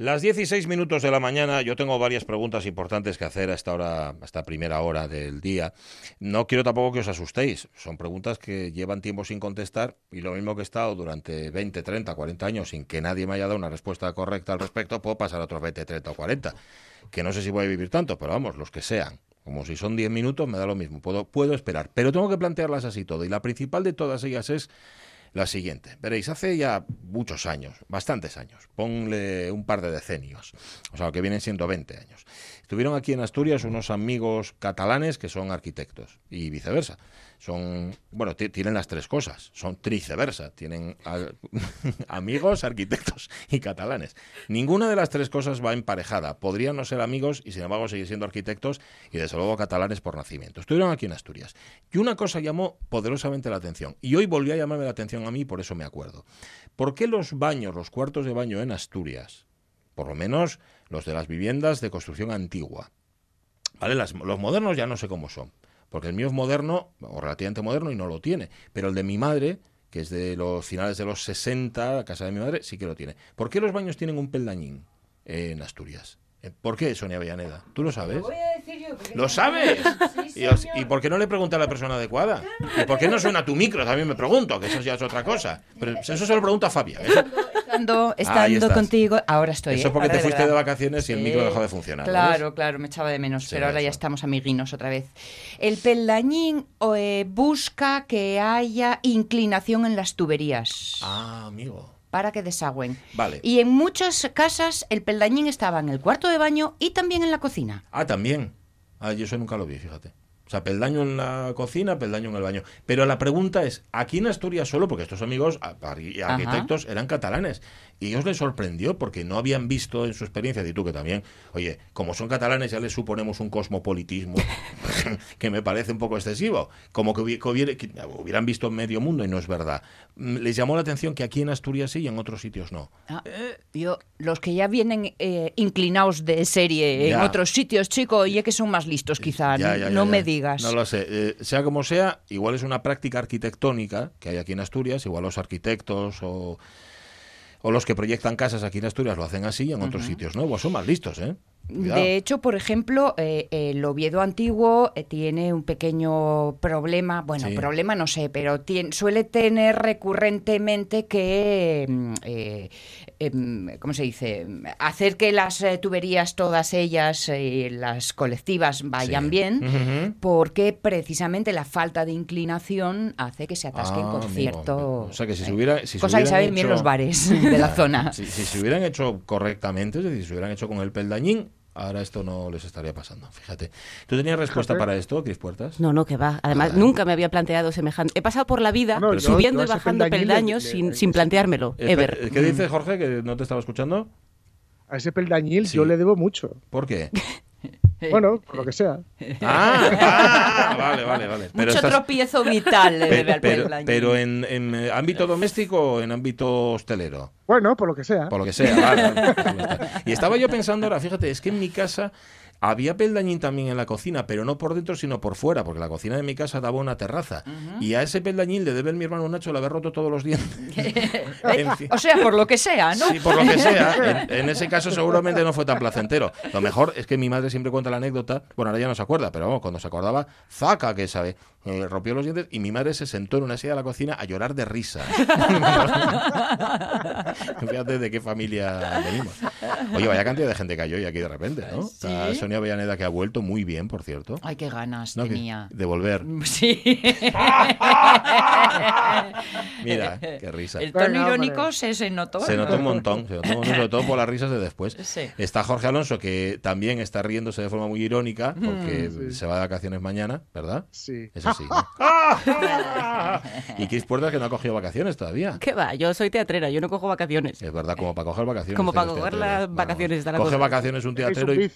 Las 16 minutos de la mañana, yo tengo varias preguntas importantes que hacer a esta hora, a esta primera hora del día. No quiero tampoco que os asustéis. Son preguntas que llevan tiempo sin contestar y lo mismo que he estado durante 20, 30, 40 años sin que nadie me haya dado una respuesta correcta al respecto, puedo pasar a otros 20, 30 o 40. Que no sé si voy a vivir tanto, pero vamos, los que sean. Como si son 10 minutos, me da lo mismo. Puedo, puedo esperar. Pero tengo que plantearlas así todo. Y la principal de todas ellas es la siguiente. Veréis, hace ya muchos años, bastantes años, ponle un par de decenios, o sea, que vienen siendo 20 años. Estuvieron aquí en Asturias unos amigos catalanes que son arquitectos y viceversa son, bueno, tienen las tres cosas, son triceversa, tienen amigos, arquitectos y catalanes. Ninguna de las tres cosas va emparejada. Podrían no ser amigos y sin embargo seguir siendo arquitectos y desde luego catalanes por nacimiento. Estuvieron aquí en Asturias. Y una cosa llamó poderosamente la atención. Y hoy volvió a llamarme la atención a mí, por eso me acuerdo. ¿Por qué los baños, los cuartos de baño en Asturias, por lo menos los de las viviendas de construcción antigua, ¿vale? los modernos ya no sé cómo son porque el mío es moderno, o relativamente moderno, y no lo tiene. Pero el de mi madre, que es de los finales de los 60, la casa de mi madre, sí que lo tiene. ¿Por qué los baños tienen un peldañín en Asturias? Eh, ¿Por qué, Sonia Avellaneda? ¿Tú lo sabes? ¿Lo sabes? y, por qué no le pregunta a la persona adecuada? ¿Y por qué no suena tu micro? También me pregunto, que eso ya es otra cosa. Pero eso se lo pregunta a Fabián. Estando, estando contigo, ahora estoy. Eso es porque te fuiste de vacaciones y el micro dejó de funcionar. Claro, claro, me echaba de menos, pero ahora ya estamos amiguinos otra vez. El peldañín eh, busca que haya inclinación en las tuberías. Ah, amigo para que desagüen. Vale. Y en muchas casas el peldañín estaba en el cuarto de baño y también en la cocina. Ah, también. Ah, yo eso nunca lo vi, fíjate. O sea, peldaño en la cocina, peldaño en el baño. Pero la pregunta es, aquí en Asturias solo, porque estos amigos arquitectos eran catalanes, y ellos les sorprendió porque no habían visto en su experiencia, y tú que también, oye, como son catalanes ya les suponemos un cosmopolitismo que me parece un poco excesivo, como que, hubieran visto medio mundo y no es verdad. Mm, les llamó la atención que aquí en Asturias sí y en otros sitios no. Ah, yo, los que ya vienen eh, inclinados de serie en otros sitios, chico, oye que son más listos quizá, no me digas. No lo sé. Eh, sea como sea, igual es una práctica arquitectónica que hay aquí en Asturias, igual los arquitectos o, los que proyectan casas aquí en Asturias lo hacen así y en otros sitios no, son más listos, ¿eh? De hecho, por ejemplo, eh, el Oviedo antiguo eh, tiene un pequeño problema, bueno, problema no sé, pero suele tener recurrentemente que, mm, eh, em, ¿cómo se dice? Hacer que las tuberías, todas ellas, las colectivas, vayan bien, porque precisamente la falta de inclinación hace que se atasquen ah, con cierto... O sea, que si se hubiera... cosa que saben bien los bares de la zona. Si, si se hubieran hecho correctamente, es decir, si se hubieran hecho con el peldañín, Ahora esto no les estaría pasando, fíjate. ¿Tú tenías respuesta para esto, Cris Puertas? No, no, que va. Además, nunca me había planteado semejante. He pasado por la vida subiendo y bajando peldaños sin, sin plantearmelo, ever. ¿Qué dice Jorge, que no te estaba escuchando? A ese peldañil yo le debo mucho. ¿Por qué? Bueno, por lo que sea. Ah, ah vale, vale, vale. Pero Mucho tropiezo vital pero, pero, en, en, eh, ámbito doméstico o en ámbito hostelero. Bueno, por lo que sea. Por lo que sea, vale. y estaba yo pensando ahora, fíjate, es que en mi casa había peldañín también en la cocina, pero no por dentro, sino por fuera, porque la cocina de mi casa daba una terraza. Y a ese peldañín le debe mi hermano Nacho le haber roto todos los dientes. O sea, por lo que sea, ¿no? Sí, por lo que sea. En, ese caso seguramente no fue tan placentero. Lo mejor es que mi madre siempre cuenta la anécdota, bueno, ahora ya no se acuerda, pero vamos, cuando se acordaba, zaca que sabe, eh, rompió los dientes y mi madre se sentó en una silla de la cocina a llorar de risa. Fíjate de qué familia venimos. Oye, vaya cantidad de gente hay hoy aquí de repente, ¿no? Sonia Avellaneda, que ha vuelto muy bien, por cierto. Ay, qué ganas tenía. De volver. Sí. Mira, qué risa. El tono irónico se, se, notó. Se notó un montón, se notó sobre todo por las risas de después. Está Jorge Alonso, que también está riéndose de forma muy irónica, porque mm. se va de vacaciones mañana, ¿verdad? Sí. Eso sí. y Chris Puertas, que no ha cogido vacaciones todavía. ¿Qué va? Yo soy teatrera, yo no cojo vacaciones. Es verdad, como para coger vacaciones. Como para coger las vacaciones. Coge vacaciones un teatrero y,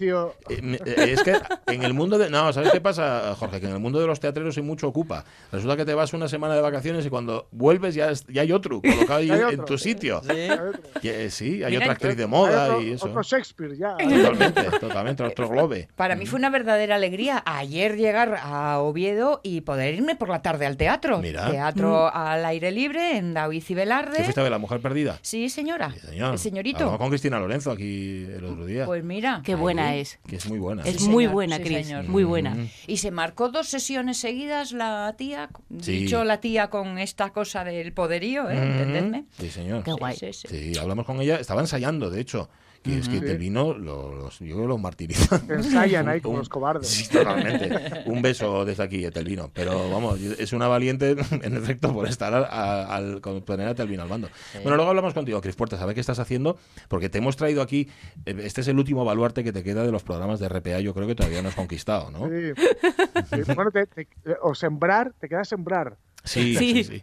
es que en el mundo de. No, ¿sabes qué pasa, Jorge? Que en el mundo de los teatreros hay mucho ocupa. Resulta que te vas una semana de vacaciones y cuando vuelves ya, ya hay otro colocado ahí en tu sitio. Sí, sí hay otra actriz de moda y eso. Otro Shakespeare ya. Totalmente, totalmente, otro globe. Para mí fue una verdadera alegría ayer llegar a Oviedo y poder irme por la tarde al teatro. Mira. Teatro mm. al aire libre en David y Velarde. ¿Qué fuiste a ver La Mujer Perdida? Sí, señora. Sí, señor. El señorito. Hablamos con Cristina Lorenzo aquí el otro día. Pues mira. Qué buena es. Que es muy buena. Es muy buena, Cris. Muy buena. Y se marcó dos sesiones seguidas la tía, dicho la tía con esta cosa del poderío, ¿eh? ¿entendedme? Sí, señor. Qué guay. Sí, hablamos con ella, estaba ensayando, de hecho. Que es que Telvino los, yo los martirizan. Ensayan ahí como los cobardes. Sí, totalmente. Un beso desde aquí, Telvino. Pero vamos, es una valiente, en efecto, por estar al, con poner a Telvino al mando. Bueno, luego hablamos contigo, Cris Puerta, ¿sabes qué estás haciendo? Porque te hemos traído aquí, eh, este es el último baluarte que te queda de los programas de RPA, yo creo que todavía no has conquistado, ¿no? Sí. Bueno, o sembrar, te queda sembrar. Sí, sí, sí,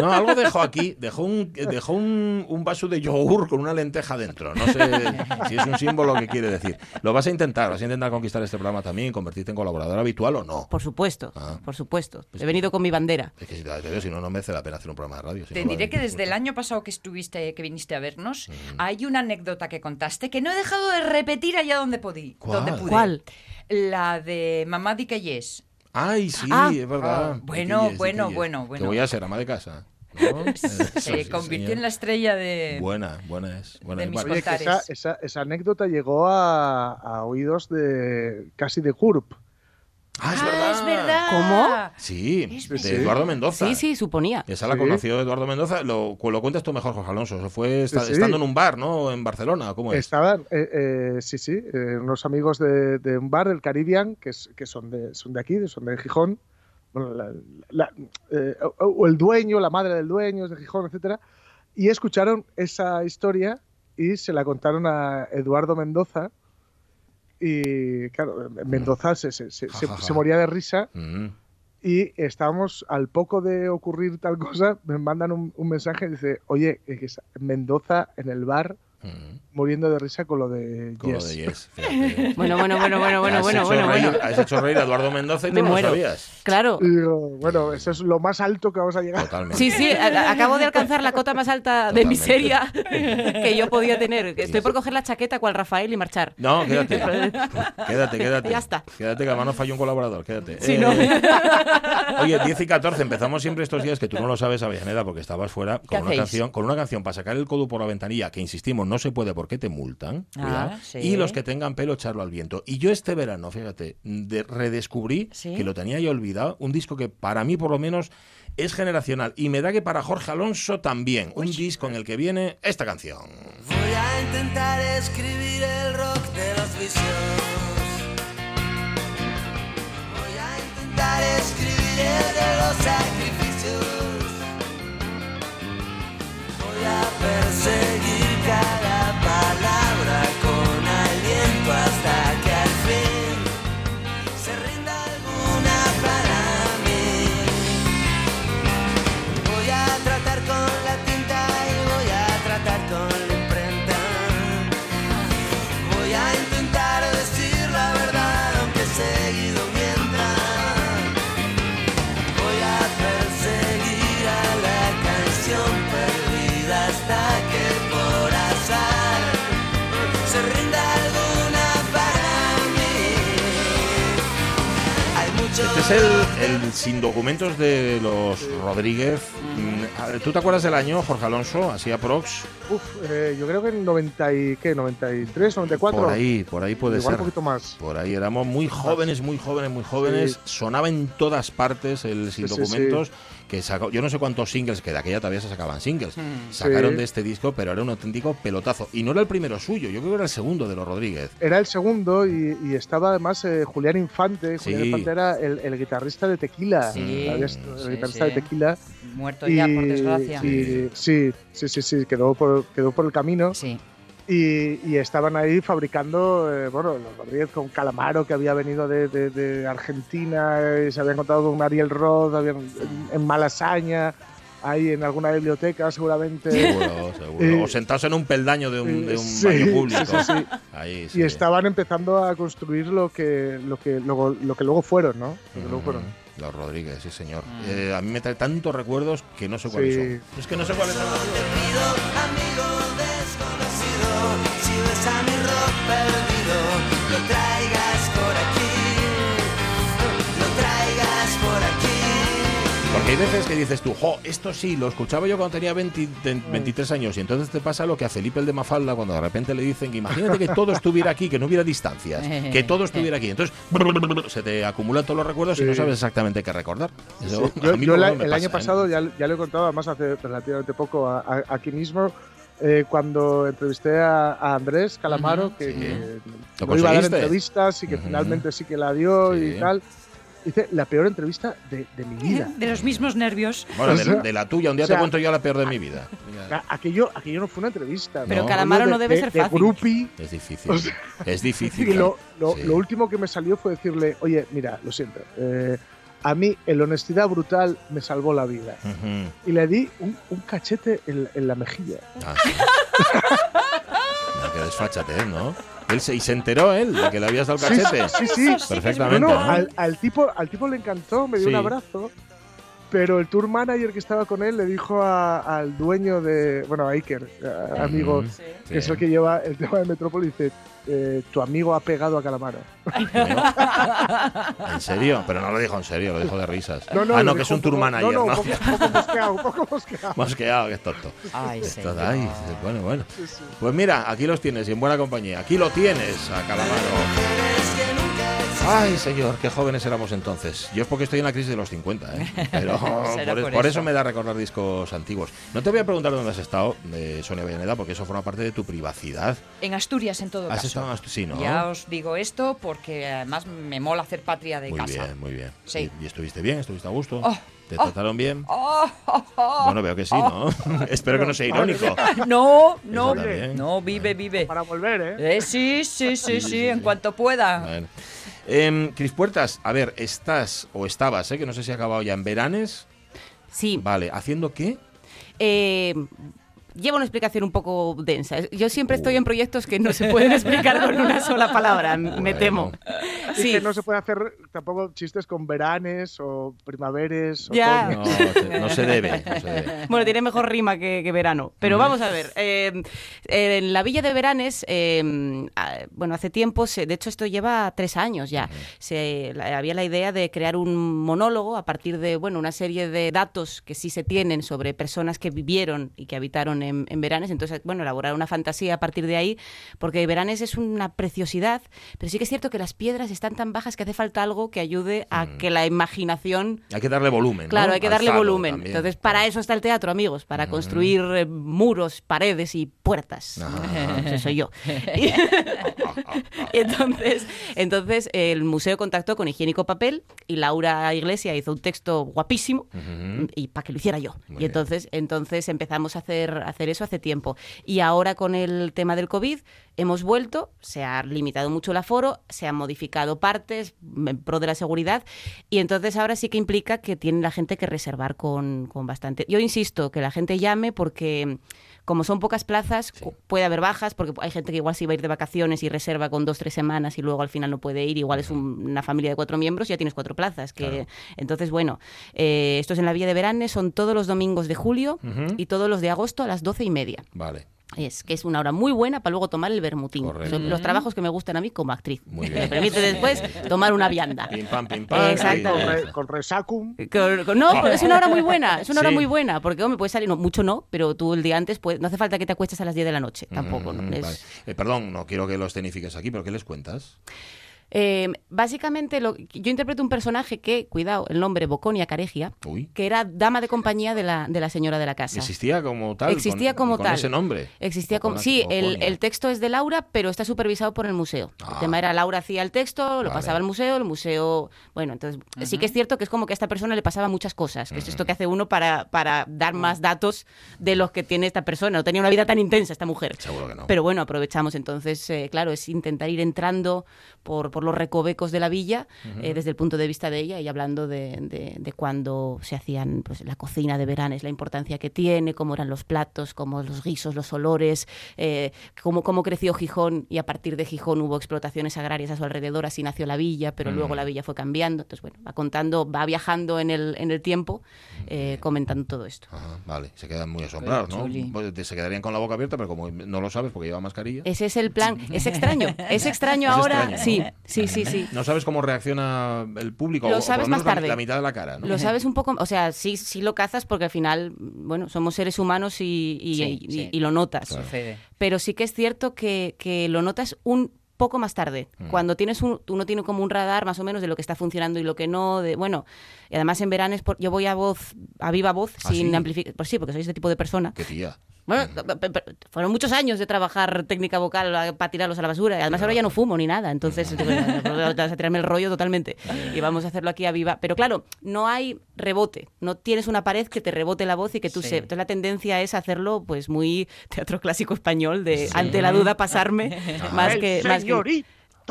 No, algo dejó aquí, dejó un, dejó un, un, vaso de yogur con una lenteja dentro. No sé si es un símbolo que quiere decir. Lo vas a intentar, vas a intentar conquistar este programa también, convertirte en colaborador habitual o no. Por supuesto, ah. por supuesto. Pues He venido con mi bandera. Es que si, si no, no merece la pena hacer un programa de radio. te diré que desde el año pasado que estuviste, que viniste a vernos, mm. hay una anécdota que contaste que no he dejado de repetir allá donde, podí, ¿Cuál? donde pude. ¿Cuál? La de Mamá di que yes. Ay, sí, ah. es verdad. Ah, bueno, bueno, bueno, bueno. Que voy a ser ama de casa. Se convirtió en la estrella de. Buena, buena es. Buena de esa, esa, esa, anécdota llegó a, a, oídos de casi de GURP. Ah, es, verdad. es verdad. ¿Cómo? Sí, de Eduardo Mendoza. Sí, sí, suponía. Esa la conoció Eduardo Mendoza. Lo, lo cuentas tú mejor, Jorge Alonso. Eso fue estando en un bar, ¿no? En Barcelona, ¿cómo es? Estaban, eh, eh, sí, sí, eh, unos amigos de, de, un bar, el Caribbean, que, es, que son, de, son de aquí, son de Gijón. Bueno, la, la, o el dueño, la madre del dueño es de Gijón, etcétera. Y escucharon esa historia y se la contaron a Eduardo Mendoza y claro, Mendoza se, se, se, se moría de risa. Mm. Y estábamos, al poco de ocurrir tal cosa, me mandan un, un mensaje y dice, oye, Mendoza en el bar muriendo de risa con lo de con Lo de yes bueno, bueno, bueno, bueno, bueno, bueno, bueno, Has hecho reír a Eduardo Mendoza y tú no lo sabías. Claro. bueno, eso es lo más alto que vamos a llegar. Totalmente. Sí, sí, acabo de alcanzar la cota más alta de miseria que yo podía tener. Estoy por coger la chaqueta cual Rafael y marchar. No, quédate. quédate, quédate. Ya está. Quédate que además no falló un colaborador, quédate. Sí, no. Eh, oye, 10 y 14, empezamos siempre estos días que tú no lo sabes, Avellaneda, porque estabas fuera con una canción, con una canción para sacar el codo por la ventanilla, que insistimos, no se puede porque te multan. Ah, y los que tengan pelo, echarlo al viento. Y yo este verano, fíjate, redescubrí, que lo tenía ya olvidado, un disco que para mí por lo menos es generacional. Y me da que para Jorge Alonso también. Un disco en el que viene esta canción. Voy a intentar escribir el rock de los vicios. Voy a intentar escribir el de los sacrificios. Voy a perseguir cada palabra es el, el sin documentos de los Rodríguez. Mm, ¿Tú te acuerdas del año, Jorge Alonso? Así aprox. Uf, eh, yo creo que en 90 y, ¿qué? 93, 94. Por ahí, por ahí puede Igual ser. un poquito más. Por ahí éramos muy jóvenes, muy jóvenes, muy jóvenes. Sí. Sonaba en todas partes el sin Sí, sí, documentos. Que sacó, yo no sé cuántos singles, que de aquella todavía se sacaban singles. Sacaron Sí. de este disco, pero era un auténtico pelotazo. Y no era el primero suyo, yo creo que era el segundo de los Rodríguez. Era el segundo y, y estaba además eh, Julián Infante. Julián. Infante era el, el guitarrista de Tequila. Sí, el guitarrista sí. de Tequila. Muerto ya, por desgracia. y- sí, sí, sí, sí, quedó por, quedó por el camino. Sí. Y, y estaban ahí fabricando, eh, bueno, los Rodríguez con Calamaro, que había venido de, de- de Argentina, y se había encontrado con Ariel Roth habían- en, en Malasaña. ahí en alguna biblioteca seguramente. Seguro, seguro. Eh, o sentados en un peldaño de un, de un baño público. Sí, ahí, y estaban empezando a construir lo que, lo que, luego, lo que luego fueron, ¿no? Lo que luego fueron. Los Rodríguez, sí señor. Mm. Eh, a mí me trae tantos recuerdos que no sé cuáles son. Es que no sé cuáles son. Te pido, amigo desconocido, si ves a mi rock perdido, lo traigas por aquí. Porque hay veces que dices tú, jo, esto sí, lo escuchaba yo cuando tenía 23 años y entonces te pasa lo que a Felipe el de Mafalda cuando de repente le dicen que imagínate que todo estuviera aquí, que no hubiera distancias, que todo estuviera aquí. Entonces se te acumulan todos los recuerdos y no sabes exactamente qué recordar. yo, el año ¿eh? pasado ya, ya, lo he contado, además hace relativamente poco aquí mismo, eh, cuando entrevisté a, Andrés Calamaro, que, no iba a dar entrevistas y que finalmente sí que la dio y tal. Dice, la peor entrevista de, mi vida. De los mismos nervios. Bueno, de, la tuya. Un día te cuento yo la peor de mi vida. Aquello, aquello no fue una entrevista. Pero Calamaro no debe ser fácil. es difícil. es difícil. Y lo, último que me salió fue decirle, oye, mira, lo siento. Eh, a mí, en honestidad brutal, me salvó la vida. Y le di un, cachete en, la mejilla. Ah, que desfáchate, ¿no? Él se, y se enteró él de que le habías dado el cachete. Sí, sí, Perfectamente. al, tipo, al tipo le encantó, me dio un abrazo. Pero el tour manager que estaba con él le dijo al dueño de, bueno, a Iker, amigo, que es el que lleva el tema de Metrópolis, dice, eh, tu amigo ha pegado a Calamaro. ¿En serio? Pero no lo dijo en serio, lo dijo de risas. No, no, ah, no, que es un tour manager. No, no, un poco, mosqueado, un poco mosqueado. Mosqueado, que es tonto. Ay, ay, bueno, bueno. Pues mira, aquí los tienes y en buena compañía. Aquí lo tienes a Calamaro. Ay, señor, qué jóvenes éramos entonces. Yo es porque estoy en la crisis de los 50, ¿eh? Pero por, eso. me da recordar discos antiguos. No te voy a preguntar dónde has estado, de Sonia Villaneda, porque eso forma parte de tu privacidad. En Asturias, en todo ¿Has caso. estado en Asturias? Sí, ¿no? Ya os digo esto porque además me mola hacer patria de muy casa. Muy bien, muy bien. Sí. ¿Y, estuviste bien? ¿Estuviste a gusto? Oh, ¿Te oh, trataron bien? Oh, bueno, veo que sí, ¿no? Espero que no sea irónico. No, no, no, vive, vive. Para volver, ¿eh? eh sí, sí, sí, sí, en cuanto pueda. Bueno. Eh, Cris Puertas, a ver, estás o estabas, ¿eh? que no sé si ha acabado ya en Veranes. Sí. Vale, ¿haciendo qué? Eh, lleva una explicación un poco densa. Yo siempre estoy en proyectos que no se pueden explicar con una sola palabra, me temo. Sí. que no se puede hacer tampoco chistes con veranes o primaveres. Ya. No, se debe, Bueno, tiene mejor rima que, verano. Pero vamos a ver. Eh, en la Villa de Veranes, eh, bueno, hace tiempo, de hecho esto lleva tres años ya, se, había la idea de crear un monólogo a partir de, bueno, una serie de datos que sí se tienen sobre personas que vivieron y que habitaron en, en Veranes. Entonces, bueno, elaborar una fantasía a partir de ahí, porque Veranes es una preciosidad, pero sí que es cierto que las piedras están tan bajas que hace falta algo que ayude a mm. que la imaginación... Hay que darle volumen. Claro, hay que darle volumen. Entonces, para eso está el teatro, amigos, para construir eh, muros, paredes y puertas. Eso soy yo. y, entonces, entonces, el museo contactó con Higiénico Papel y Laura Iglesia hizo un texto guapísimo y para que lo hiciera yo. y entonces, entonces empezamos a hacer, a hacer eso hace tiempo. Y ahora con el tema del COVID hemos vuelto, se ha limitado mucho el aforo, se han modificado partes en pro de la seguridad y entonces ahora sí que implica que tiene la gente que reservar con, con bastante. Yo insisto, que la gente llame porque como son pocas plazas, puede haber bajas, porque hay gente que igual se va a ir de vacaciones y reserva con dos, tres semanas y luego al final no puede ir, igual es una familia de cuatro miembros y ya tienes cuatro plazas. Que, Entonces, bueno, eh, esto es en la Villa de Veranes, son todos los domingos de julio y todos los de agosto a las doce y media. Vale. Es que es una hora muy buena para luego tomar el bermutín. Son los trabajos que me gustan a mí como actriz. Me permite después tomar una vianda. Pim, pam, pim, pam. Exacto. Con, resacum. no, es una hora muy buena. Es una hora muy buena. Porque me puede salir, no, mucho no, pero tú el día antes no hace falta que te acuestes a las 10 de la noche. Tampoco. Eh, perdón, no quiero que lo escenifiques aquí, pero ¿qué les cuentas? Eh, básicamente, lo, yo interpreto un personaje que, cuidado, el nombre Boconia Caregia, que era dama de compañía de la, de la señora de la casa. ¿Existía como tal? Existía como tal. ese nombre? Existía como... Sí, el, el, texto es de Laura, pero está supervisado por el museo. el ah. tema era Laura hacía el texto, lo pasaba al museo, el museo... Bueno, entonces sí que es cierto que es como que a esta persona le pasaba muchas cosas, que es esto que hace uno para, para dar más datos de los que tiene esta persona. No tenía una vida tan intensa esta mujer. Seguro que no. Pero bueno, aprovechamos entonces, eh, claro, es intentar ir entrando por por los recovecos de la villa eh, desde el punto de vista de ella y hablando de, de, de cuando se hacían pues, la cocina de veranes, la importancia que tiene, cómo eran los platos, cómo los guisos, los olores, eh, cómo, cómo creció Gijón y a partir de Gijón hubo explotaciones agrarias a su alrededor, así nació la villa, pero luego la villa fue cambiando. Entonces, bueno, va contando, va viajando en el, en el tiempo, eh, comentando todo esto. Ajá, vale, se quedan muy asombrados, ¿no? Pues, Se quedarían con la boca abierta, pero como no lo sabes porque lleva mascarilla. Ese es el plan. Es extraño. Es extraño Es ahora. extraño, ¿no? Sí, sí, sí, sí. No sabes cómo reacciona el público. Lo sabes más tarde. La, mitad de la cara, ¿no? Lo sabes un poco, o sea, sí, sí lo cazas porque al final, bueno, somos seres humanos y, y- Sí, y- sí. y lo notas. Pero sí que es cierto que, que lo notas un poco más tarde, Mm. cuando tienes un, uno tiene como un radar más o menos de lo que está funcionando y lo que no, de bueno, y además en verano es por- yo voy a voz, a viva voz, ¿Ah, sin sí? amplificar, pues sí, porque soy este tipo de persona. Qué tía. Bueno, fueron muchos años de trabajar técnica vocal para tirarlos a la basura. Y además ahora ya no fumo ni nada. Entonces, digo, "Ya, vas a tirarme el rollo totalmente. Y vamos a hacerlo aquí a viva. Pero claro, no hay rebote. No tienes una pared que te rebote la voz y que tú Sí. se... Entonces la tendencia es hacerlo pues muy teatro clásico español de ante la duda pasarme más que... Más que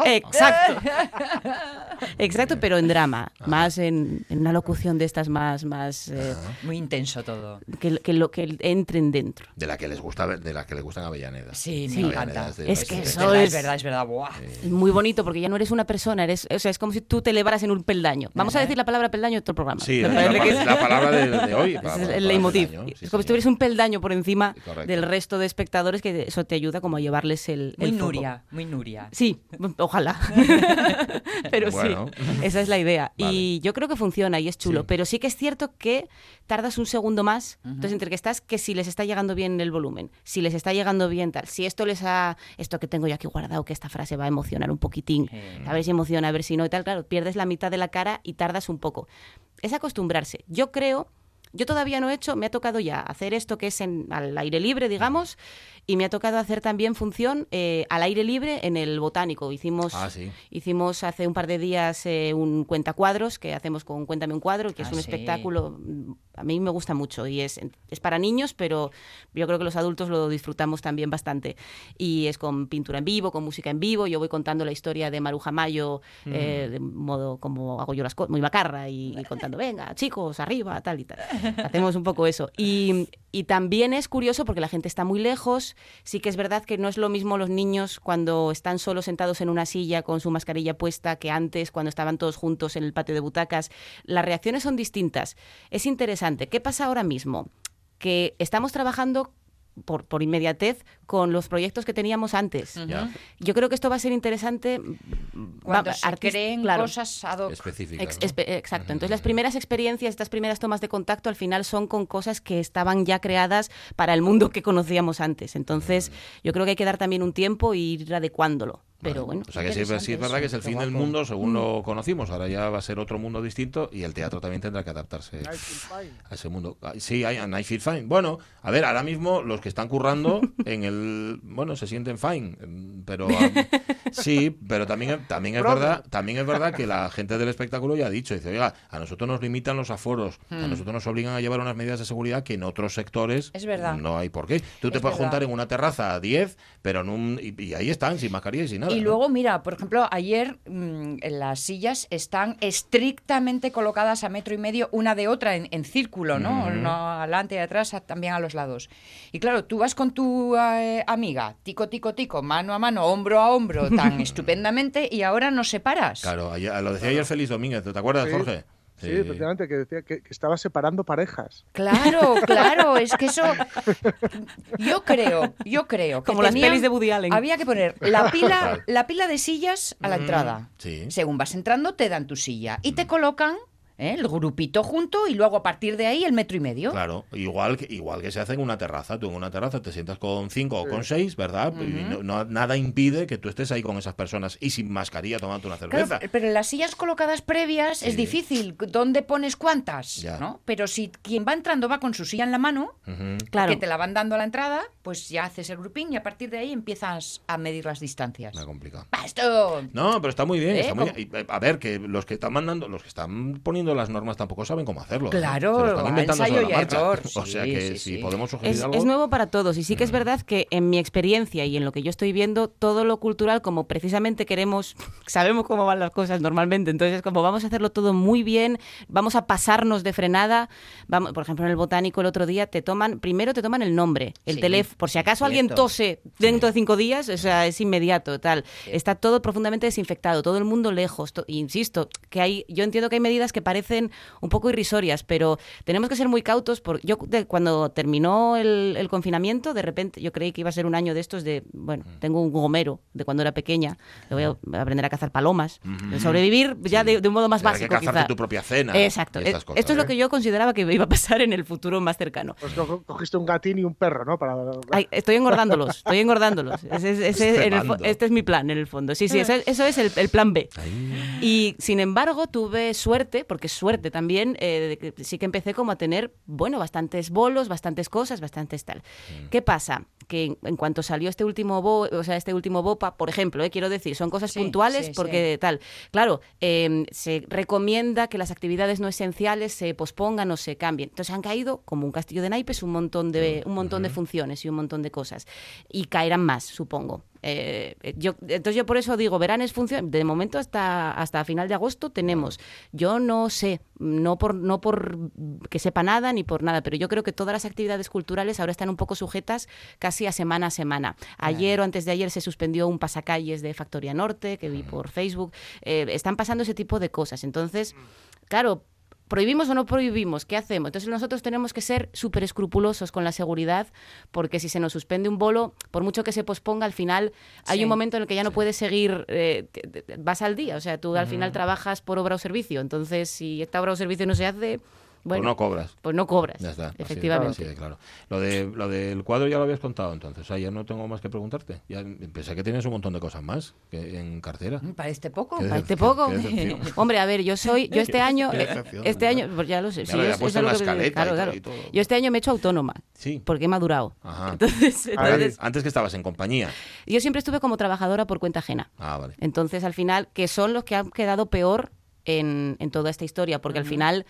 Exacto. Exacto, pero en drama, más en, en una locución de estas más, más eh, Muy intenso todo. que, que lo que entren dentro. De la que les gusta de la que les gustan Avellaneda. Sí, Sí. me encanta. Es que eso verdad, es- es verdad, es verdad. Buah. Muy bonito porque ya no eres una persona, eres, o sea, es como si tú te elevaras en un peldaño. Vamos a decir la palabra peldaño en otro programa. Sí, la, parece la- que es- la palabra de, de hoy. es para el leitmotiv. peldaño, sí, es como si tuvieras un peldaño por encima Correcto. del resto de espectadores que eso te ayuda como a llevarles el, Muy el foco. Nuria, muy Nuria. Sí, ojalá. pero Bueno. sí, esa es la idea. Vale. Y yo creo que funciona y es chulo. Sí. Pero sí que es cierto que tardas un segundo más. Entonces, entre que estás, que si les está llegando bien el volumen, si les está llegando bien tal, si esto les ha. Esto que tengo yo aquí guardado, que esta frase va a emocionar un poquitín. A ver si emociona, a ver si no y tal. Claro, pierdes la mitad de la cara y tardas un poco. Es acostumbrarse. Yo creo. Yo todavía no he hecho, me ha tocado ya hacer esto que es en, al aire libre, digamos, y me ha tocado hacer también función eh, al aire libre en el botánico. Hicimos, Ah, sí. hicimos hace un par de días eh, un cuentacuadros que hacemos con Cuéntame un cuadro, que es Ah, un sí. espectáculo, mm, a mí me gusta mucho y es, es para niños, pero yo creo que los adultos lo disfrutamos también bastante. Y es con pintura en vivo, con música en vivo. Yo voy contando la historia de Maruja Mayo eh, de modo como hago yo las cosas, muy macarra y, y contando, venga, chicos, arriba, tal y tal. Hacemos un poco eso. Y, y también es curioso porque la gente está muy lejos. Sí que es verdad que no es lo mismo los niños cuando están solos sentados en una silla con su mascarilla puesta que antes, cuando estaban todos juntos en el patio de butacas. Las reacciones son distintas. Es interesante. ¿Qué pasa ahora mismo? Que estamos trabajando por, por inmediatez con los proyectos que teníamos antes. Yo creo que esto va a ser interesante. Cuando va- se creen claro. cosas ad hoc. específica. Ex- ¿no? espe- exacto. Entonces las primeras experiencias, estas primeras tomas de contacto al final son con cosas que estaban ya creadas para el mundo que conocíamos antes. Entonces yo creo que hay que dar también un tiempo e ir adecuándolo. Pero bueno. O sea que sí, es verdad que es el fin del mundo según lo conocimos. Ahora ya va a ser otro mundo distinto y el teatro también tendrá que adaptarse a ese mundo. Sí, hay I feel fine. Bueno, a ver, ahora mismo los que están currando en el bueno se sienten fine, mm, pero sí, pero también también es verdad, también es verdad que la gente del espectáculo ya ha dicho, dice, "Oiga, a nosotros nos limitan los aforos, a nosotros nos obligan a llevar unas medidas de seguridad que en otros sectores Es verdad. no hay por qué. Tú te Es puedes verdad. juntar en una terraza a 10, pero en un y, y ahí están sin mascarilla y sin nada. Y ¿no? luego, mira, por ejemplo, ayer mm, las sillas están estrictamente colocadas a metro y medio una de otra en, en círculo, ¿no? No adelante y atrás, a- también a los lados. Y claro, tú vas con tu eh, amiga, tico, tico, tico, mano a mano, hombro a hombro, tan estupendamente, y ahora nos separas. Claro, ayer- lo decía ayer Félix Domínguez, ¿te acuerdas, Sí. Jorge? Sí, efectivamente, que decía que, que estaba separando parejas. Claro, claro, es que eso. Yo creo, yo creo que Como las pelis de Woody Allen. Había que poner la pila, la pila de sillas a la Mm, entrada. sí. Según vas entrando, te dan tu silla y te colocan ¿eh? el grupito junto y luego a partir de ahí el metro y medio. Claro, igual que, igual que se hace en una terraza. Tú en una terraza te sientas con cinco o con seis, ¿verdad? Y no, no- nada impide que tú estés ahí con esas personas y sin mascarilla tomando una Claro, cerveza. pero en las sillas colocadas previas es difícil. ¿Dónde pones cuántas? Ya. ¿no? Pero si quien va entrando va con su silla en la mano. Claro. que te la van dando a la entrada, pues ya haces el grupín y a partir de ahí empiezas a medir las distancias. Me ha complicado. Va, Esto No, pero está muy bien. ¿Eh? está muy bien. Eh, A ver, que los que están mandando, los que están poniendo poniendo las normas tampoco saben cómo hacerlo. ¿eh? Claro, Se lo están inventando ensayo sobre la y marcha. error. O sea Sí, que sí, si sí. podemos sugerir Es, algo. es nuevo para todos y sí que es Mm. verdad que en mi experiencia y en lo que yo estoy viendo, todo lo cultural, como precisamente queremos, sabemos cómo van las cosas normalmente, entonces como vamos a hacerlo todo muy bien, vamos a pasarnos de frenada, vamos, por ejemplo en el botánico el otro día te toman, primero te toman el nombre, el Sí, teléfono, por si acaso alguien tose dentro de cinco días, o sea, es inmediato, tal, está todo profundamente desinfectado, todo el mundo lejos, to- insisto, que hay, yo entiendo que hay medidas que parecen un poco irrisorias, pero tenemos que ser muy cautos. Por, yo de- cuando terminó el, el confinamiento, de repente yo creí que iba a ser un año de estos de, bueno, tengo un gomero de cuando era pequeña, le voy a aprender a cazar palomas, Ujú. sobrevivir ya Sí. de, de un modo más Tener que básico cazarte quizá. tu propia cena. Exacto. Eh, cosas, Esto es lo ¿eh? que yo consideraba que iba a pasar en el futuro más cercano. Pues co- cogiste un gatín y un perro, ¿no? Para... Ay, estoy engordándolos, estoy engordándolos. Ese es- ese es- en el este es mi plan, en el fondo. Sí, sí, eso, es- eso es el, el plan B. Ahí. Y sin embargo, tuve suerte, porque suerte también, eh, de que sí que empecé como a tener, bueno, bastantes bolos, bastantes cosas, bastantes tal. Mm. ¿Qué pasa? Que en, en cuanto salió este último bo, o sea, este último BOPA, por ejemplo, eh, quiero decir, son cosas Sí, puntuales sí, porque tal. Claro, eh, se recomienda que las actividades no esenciales se pospongan o se cambien. Entonces han caído como un castillo de naipes un montón de, un montón de funciones y un montón de cosas. Y caerán más, supongo. Eh, yo, entonces yo por eso digo, veranes funciona. De momento hasta, hasta final de agosto tenemos. Yo no sé, no por, no por que sepa nada ni por nada, pero yo creo que todas las actividades culturales ahora están un poco sujetas casi a semana a semana. Ayer o antes de ayer se suspendió un pasacalles de Factoría Norte que vi por Facebook. Eh, están pasando ese tipo de cosas. Entonces, claro, ¿Prohibimos o no prohibimos? ¿Qué hacemos? Entonces nosotros tenemos que ser súper escrupulosos con la seguridad, porque si se nos suspende un bolo, por mucho que se posponga, al final hay Sí. un momento en el que ya no puedes seguir, eh, vas al día, o sea, tú al final trabajas por obra o servicio, entonces si esta obra o servicio no se hace, bueno, Pues no cobras. pues no cobras, Ya está. así de- efectivamente. así de claro. Lo, de, lo del cuadro ya lo habías contado entonces. O sea, ya no tengo más que preguntarte. Ya pensé que tienes un montón de cosas más que en cartera. Parece poco. Qué Parece decepción, poco. qué decepción. Hombre, a ver, yo soy, yo este año, eh, este año, pues ya lo sé, Ya sí, es- puesto es en lo la que- y claro, claro. y todo. Yo este año me he hecho autónoma, Sí. porque he madurado. Ajá. Entonces, Antes que estabas en compañía. yo siempre estuve como trabajadora por cuenta ajena. Ah, vale. Entonces, al final, que son los que han quedado peor en, en toda esta historia, porque al final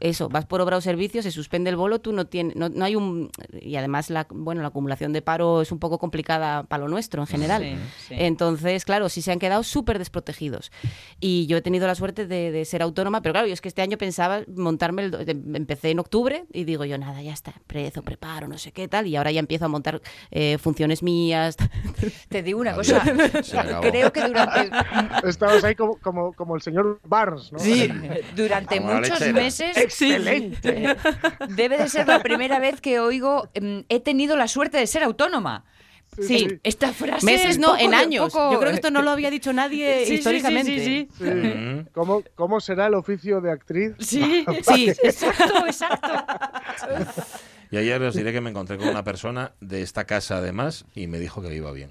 eso, vas por obra o servicio, se suspende el bolo, tú no tienes, no, no hay un y además la bueno, la acumulación de paro es un poco complicada para lo nuestro en general. Sí, sí. Entonces, claro, sí se han quedado súper desprotegidos. Y yo he tenido la suerte de, de ser autónoma, pero claro, yo es que este año pensaba montarme, el, de- empecé en octubre y digo yo, nada, ya está, prezo, preparo, no sé qué tal, y ahora ya empiezo a montar eh, funciones mías. Te digo una cosa. Creo que durante, Estabas ahí como, como, como el señor Barnes, ¿no? Sí, durante Como muchos meses Excelente. debe de ser la primera vez que oigo em, he tenido la suerte de ser autónoma. Sí. Esta frase Meses es no, poco en años. poco- Yo creo que esto no lo había dicho nadie Sí, sí, sí, históricamente. sí, sí. Sí. ¿Cómo, ¿Cómo será el oficio de actriz? Sí, Sí. exacto, exacto. Y ayer os diré que me encontré con una persona de esta casa además y me dijo que iba bien.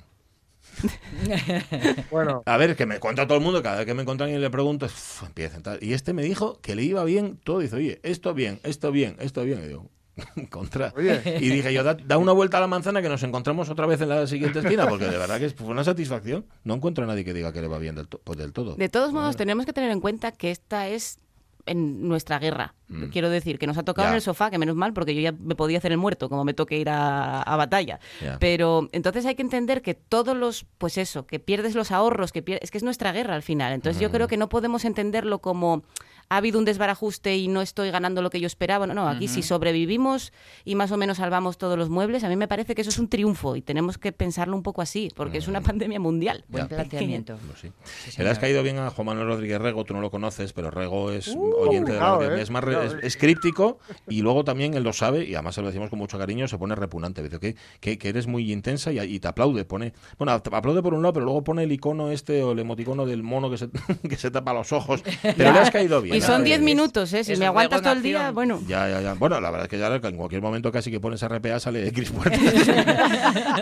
Bueno, A ver, que me cuenta todo el mundo, cada vez que me encuentran y le pregunto, "Uf, empiezan tal. Y este me dijo que le iba bien todo. Dice, oye, esto bien, esto bien, esto bien. Y digo, contra. Oye. Y dije yo, da, da una vuelta a la manzana que nos encontramos otra vez en la siguiente esquina, porque de verdad que fue una satisfacción. No encuentro a nadie que diga que le va bien del, to- pues del todo. De todos modos, tenemos que tener en cuenta que esta es en nuestra guerra. Mm. Quiero decir, que nos ha tocado en el sofá, que menos mal, porque yo ya me podía hacer el muerto, como me toque ir a, a batalla. Pero entonces hay que entender que todos los, pues eso, que pierdes los ahorros, que pier- es que es nuestra guerra al final. Entonces yo creo que no podemos entenderlo como ha habido un desbarajuste y no estoy ganando lo que yo esperaba. No, no, aquí si sobrevivimos y más o menos salvamos todos los muebles, a mí me parece que eso es un triunfo y tenemos que pensarlo un poco así, porque es una pandemia mundial. Buen Ya. planteamiento. Pues sí. Sí, Le has caído bien a Juan Manuel Rodríguez Rego, tú no lo conoces, pero Rego es Uh, oyente de la radio. eh, Es más re- es, es críptico y luego también él lo sabe y además se lo decimos con mucho cariño, se pone repugnante. Dice que, que, que eres muy intensa y, y te aplaude. Pone, bueno, te aplaude por un lado, pero luego pone el icono este o el emoticono del mono que se, que se tapa los ojos. Pero le has caído bien. Y son ¿eh? 10 minutos, ¿eh? Si es me aguantas todo el día, bueno. Ya, ya, ya. Bueno, la verdad es que ya en cualquier momento casi que pones RPA sale Chris Puertas.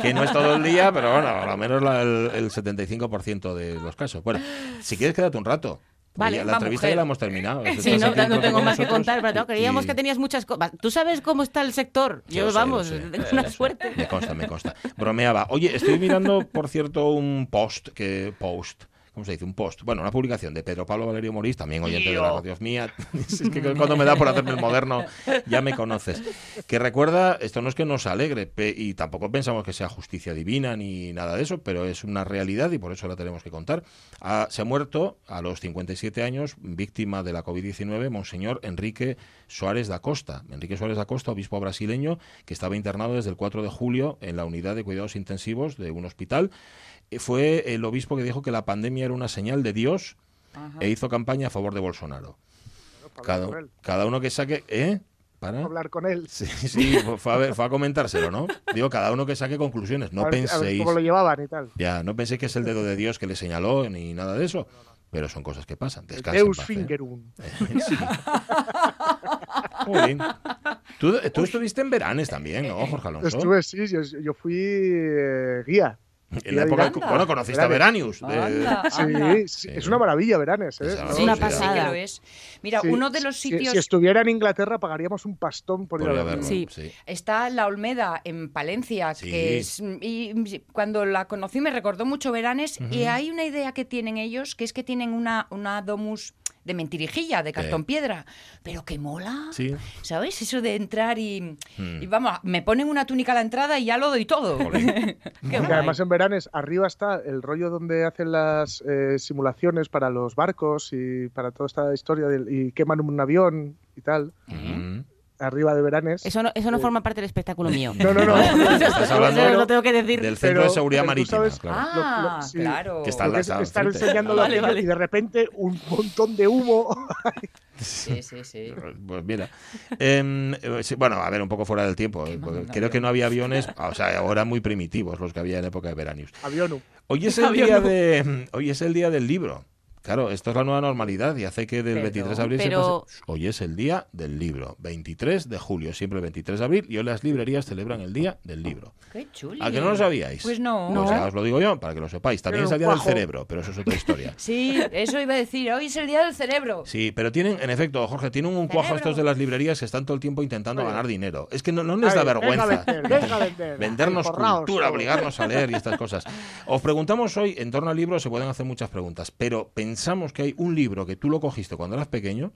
que no es todo el día, pero bueno, a lo menos la- el, el 75% de los casos. Bueno, si quieres quédate un rato. Vale, ya la entrevista mujer. ya la hemos terminado. Sí, no, no tengo más que contar, pero no, creíamos y- que tenías muchas cosas. ¿Tú sabes cómo está el sector? Yo vamos, sé, tengo una suerte. Me consta, me consta. Bromeaba. Oye, estoy mirando, por cierto, un post que post ¿cómo se dice? Un post, bueno, una publicación de Pedro Pablo Valerio Morís, también oyente de la radios mía, es que cuando me da por hacerme el moderno, ya me conoces, que recuerda, esto no es que nos alegre, y tampoco pensamos que sea justicia divina ni nada de eso, pero es una realidad y por eso la tenemos que contar. se ha muerto a los 57 años, víctima de la COVID-19, Monseñor Enrique Suárez da Costa. Enrique Suárez da Costa, obispo brasileño, que estaba internado desde el 4 de julio en la unidad de cuidados intensivos de un hospital. Eh, fue el obispo que dijo que la pandemia era una señal de Dios e hizo campaña a favor de Bolsonaro. Cada, uno que saque... ¿eh? ¿Para? hablar con él. Sí, sí, fue a, comentárselo, ¿no? Digo, cada uno que saque conclusiones. No penséis. cómo lo llevaban y tal. Ya, no penséis que es el dedo de Dios que le señaló ni nada de eso. Pero son cosas que pasan. Descansen Deus ¿eh? ¿Tú, estuviste en Veranes también, ¿no, Jorge Alonso? Estuve, sí, yo, fui eh, guía. En la época, bueno, conociste a Veranius. sí, es una maravilla Veranes. ¿eh? Es una pasada. es. Mira, uno de los sitios. Si, estuviera en Inglaterra, pagaríamos un pastón por ir a verlo. Sí. Está la Olmeda en Palencia, que es. Y cuando la conocí me recordó mucho Veranes, y hay una idea que tienen ellos, que es que tienen una, una domus de mentirijilla, de cartón piedra, pero que mola. Sí. ¿Sabes? Eso de entrar y, hmm. y, vamos, me ponen una túnica a la entrada y ya lo doy todo. además en veranes arriba está el rollo donde hacen las eh, simulaciones para los barcos y para toda esta historia y queman un avión y tal arriba de Veranes. Eso no, eso no eh, forma parte del espectáculo mío. No, no, no. Estás hablando lo tengo que decir. del Centro de Seguridad Marítima. claro. Ah, claro. Que está están enseñando la y de repente un montón de humo. Sí, sí, sí. Pues mira. Em, bueno, a ver, un poco fuera del tiempo. Creo que no había aviones, o sea, ahora muy primitivos los que había en época de Veranius. Avión. Hoy es el día de hoy es el día del libro. Claro, esto es la nueva normalidad y hace que del 23 de abril se pase... Hoy es el día del libro, 23 de julio, siempre el 23 de abril, y hoy las librerías celebran el día del libro. ¡Qué chulo! ¿A que no lo sabíais? Pues no. Pues ya os lo digo yo, para que lo sepáis. También es el día del cerebro, pero eso es otra historia. sí, eso iba a decir, hoy es el día del cerebro. Sí, pero tienen, en efecto, Jorge, tienen un cuajo estos de las librerías que están todo el tiempo intentando ganar dinero. Es que no, no les da vergüenza. Vendernos cultura, obligarnos a leer y estas cosas. Os preguntamos hoy, en torno al libro se pueden hacer muchas preguntas, pero pensamos que hay un libro que tú lo cogiste cuando eras pequeño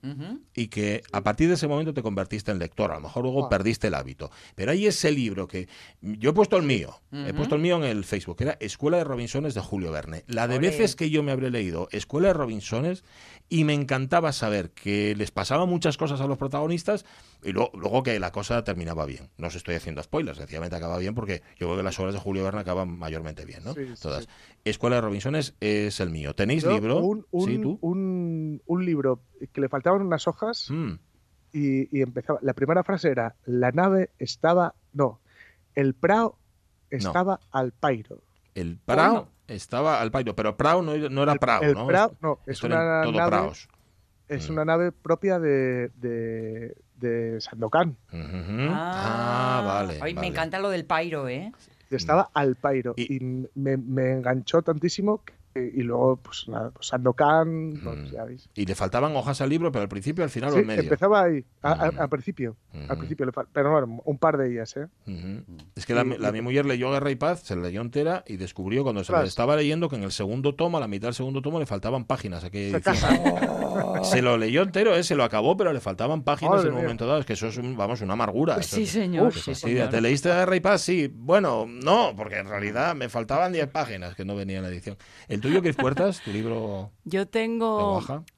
y que a partir de ese momento te convertiste en lector. A lo mejor luego perdiste el hábito. Pero hay ese libro que yo he puesto el mío, he puesto el mío en el Facebook, que era Escuela de Robinsones de Julio Verne. La de veces que yo me habré leído Escuela de Robinsones y me encantaba saber que les pasaban muchas cosas a los protagonistas y luego, que la cosa terminaba bien. No os estoy haciendo spoilers, sencillamente acaba bien porque yo creo que las obras de Julio Verne acaban mayormente bien, ¿no? Todas. Escuela de Robinsones es el mío. ¿Tenéis libro? Un, un, Un, libro que le faltaban unas hojas mm. y, empezaba. La primera frase era: La nave estaba. No, el prao estaba al pairo. El prao estaba al pairo, pero prao no, era prao, el ¿no? Prao, no, es una nave. Es mm. una nave propia de, de, Sandokan. ah, vale. Hoy me encanta lo del pairo, ¿eh? Estaba al pairo y, me, me, enganchó tantísimo y luego, pues nada, pues Sandokan, pues, ya veis. Y le faltaban hojas al libro, pero al principio, al final o al medio. empezaba ahí, al principio, al principio, pero bueno, un par de ellas, ¿eh? Es que la, mi mujer leyó Guerra y Paz, se la leyó entera y descubrió cuando se la estaba leyendo que en el segundo tomo, a la mitad del segundo tomo, le faltaban páginas aquella se lo leyó entero, ¿eh? se lo acabó, pero le faltaban páginas en un momento dado. Es que eso es, vamos, una amargura. sí, señor. sí, señor. ¿Te leíste Guerra y Paz? Sí. Bueno, no, porque en realidad me faltaban 10 páginas que no venía en la edición. ¿El tuyo, Cris Puertas? ¿Tu libro? Yo tengo... Eh,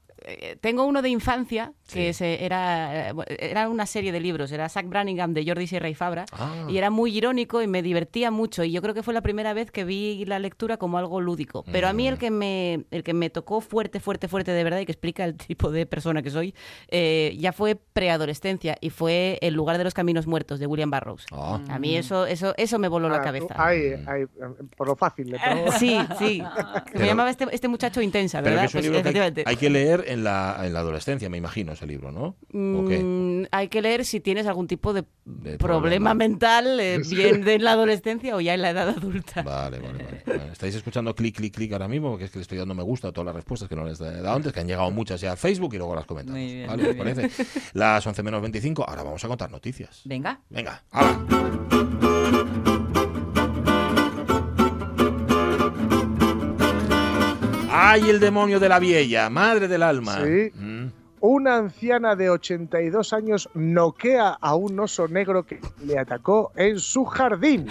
tengo uno de infancia que era, eh, era una serie de libros, era Zach Branningham de Jordi Sierra y Fabra, ah. y era muy irónico y me divertía mucho, y yo creo que fue la primera vez que vi la lectura como algo lúdico. Pero a mí el mm. que me, el que me tocó fuerte, fuerte, fuerte de verdad, y que explica el tipo de persona que soy, eh, ya fue preadolescencia, y fue El lugar de los caminos muertos de William Burroughs. Ah. A mí eso, eso, eso me voló la ah, cabeza. por lo fácil. sí, sí. me llamaba este, este, muchacho intensa, ¿verdad? Pues, hay, que leer en la, en la adolescencia, me imagino ese libro, ¿no? Mm, hay que leer si tienes algún tipo de, problema, mental, eh, bien de la adolescencia o ya en la edad adulta. Vale, vale, vale. estáis escuchando clic, clic, clic ahora mismo, porque es que le estoy dando me gusta a todas las respuestas que no les he dado antes, que han llegado muchas ya a Facebook y luego las comentamos. ¿Vale? ¿Os parece? Las 11 menos 25, ahora vamos a contar noticias. Venga. Venga, ahora. ¡Ay, el demonio de la vieja! ¡Madre del alma! Sí. Mm. Una anciana de 82 años noquea a un oso negro que le atacó en su jardín.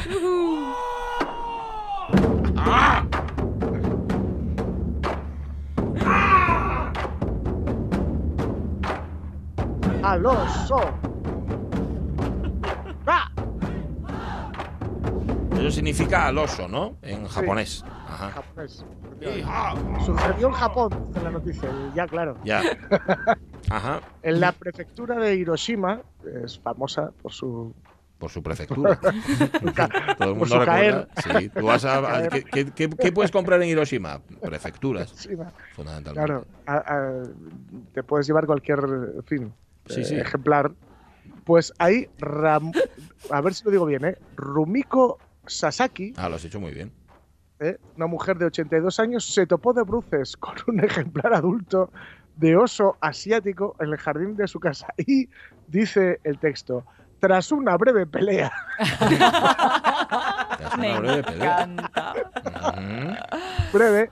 ¡Al oso! ¡Ah! Eso significa al oso, ¿no? En japonés. Ajá. Japonés. Ah, Sucedió en Japón, dice la noticia, ya claro. Ya. Ajá. En la prefectura de Hiroshima, es famosa por su Por su prefectura. Todo el por mundo su recuerda. Sí, tú vas a. Caer. ¿qué, qué, qué- qué puedes comprar en Hiroshima? Prefecturas, Hiroshima. fundamentalmente. Claro, a- a- te puedes llevar cualquier, en fin, Sí, eh, sí. ejemplar. Pues ahí, Ram- a ver si lo digo bien, ¿eh? Rumiko Sasaki, Ah, lo has hecho muy bien. ¿Eh? una mujer de 82 años, se topó de bruces con un ejemplar adulto de oso asiático en el jardín de su casa. Y dice el texto, tras una breve pelea, una breve pelea. encanta. Ujú. breve,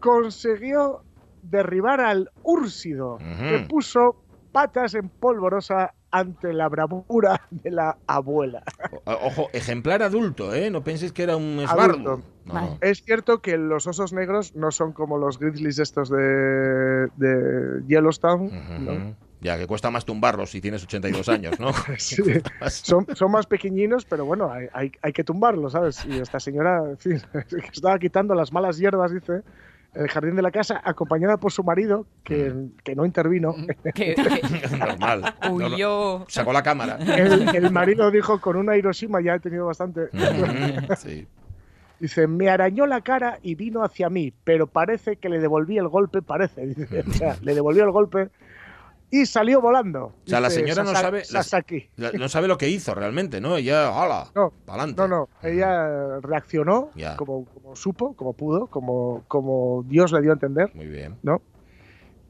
consiguió derribar al úrsido, que puso patas en polvorosa ante la bravura de la abuela. Ojo, ejemplar adulto, ¿eh? No penséis que era un esbardo. No. Es cierto que los osos negros no son como los grizzlies estos de, de Yellowstone. ¿no? Ya, que cuesta más tumbarlos si tienes 82 años, ¿no? Sí. Son, son más pequeñinos, pero bueno, hay, hay, hay que tumbarlos, ¿sabes? Y esta señora, en fin, estaba quitando las malas hierbas, dice, en el jardín de la casa, acompañada por su marido, que, que no intervino. Normal. No, no. huyó. Sacó la cámara. El, el marido dijo, con una Hiroshima ya he tenido bastante. Sí. Dice, me arañó la cara y vino hacia mí, pero parece que le devolví el golpe, parece. Dice, o sea, le devolvió el golpe y salió volando. O sea, la Dice señora no sabe- la-. La- No sabe lo que hizo realmente, ¿no? Ella, ¡hala! No, Pa'lante. No, no, ella reaccionó como, como supo, como pudo, como, como Dios le dio a entender, Muy bien. ¿no?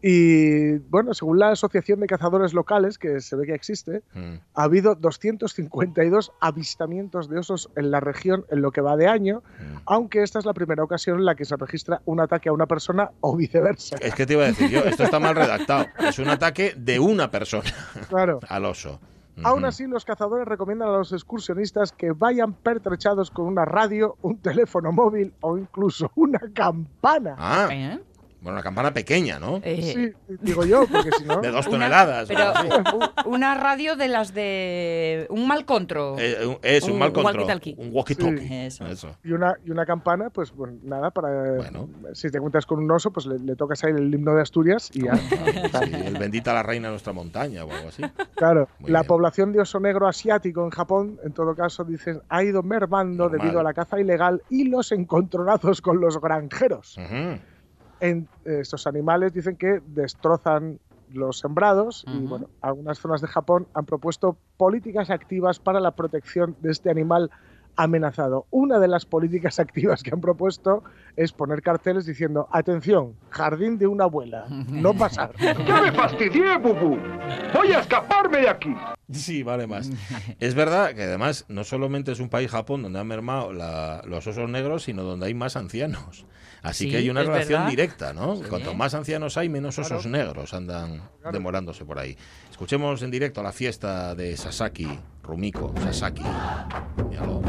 Y bueno, según la Asociación de Cazadores Locales, que se ve que existe, Mm. ha habido 252 avistamientos de osos en la región en lo que va de año, Mm. aunque esta es la primera ocasión en la que se registra un ataque a una persona o viceversa. Es que te iba a decir yo, esto está mal redactado. Es un ataque de una persona Claro. al oso. Aún Ujú. así, los cazadores recomiendan a los excursionistas que vayan pertrechados con una radio, un teléfono móvil o incluso una campana. Ah, ¿Eh? Bueno, una campana pequeña, ¿no? Eh, Sí, digo yo, porque si no. De dos una- toneladas. o Pero una radio de las de un mal control. Eh, un- es un, un mal control. walkie-talkie. Un walkie-talkie. Sí. Eso. Eso. Y una, y una campana, pues bueno, nada, para. Bueno. Si te encuentras con un oso, pues le, le tocas ahí el himno de Asturias y ya. Sí, el bendita la reina de nuestra montaña o algo así. Claro, Muy la bien. población de oso negro asiático en Japón, en todo caso, dicen, ha ido mermando Normal. debido a la caza ilegal y los encontronazos con los granjeros. Ujú. En, eh, estos animales dicen que destrozan los sembrados y bueno, algunas zonas de Japón han propuesto políticas activas para la protección de este animal amenazado. Una de las políticas activas que han propuesto es poner carteles diciendo, atención, jardín de una abuela, no pasar. ¡Ya me fastidié, Bubu! ¡Voy a escaparme de aquí! Sí, vale más. Es verdad que además no solamente es un país Japón donde han mermado la- los osos negros, sino donde hay más ancianos. Así Sí, que hay una relación verdad. directa, ¿no? Sí. Cuanto más ancianos hay, menos osos negros andan demorándose por ahí. Escuchemos en directo la fiesta de Sasaki, Rumiko, Sasaki. Míralo.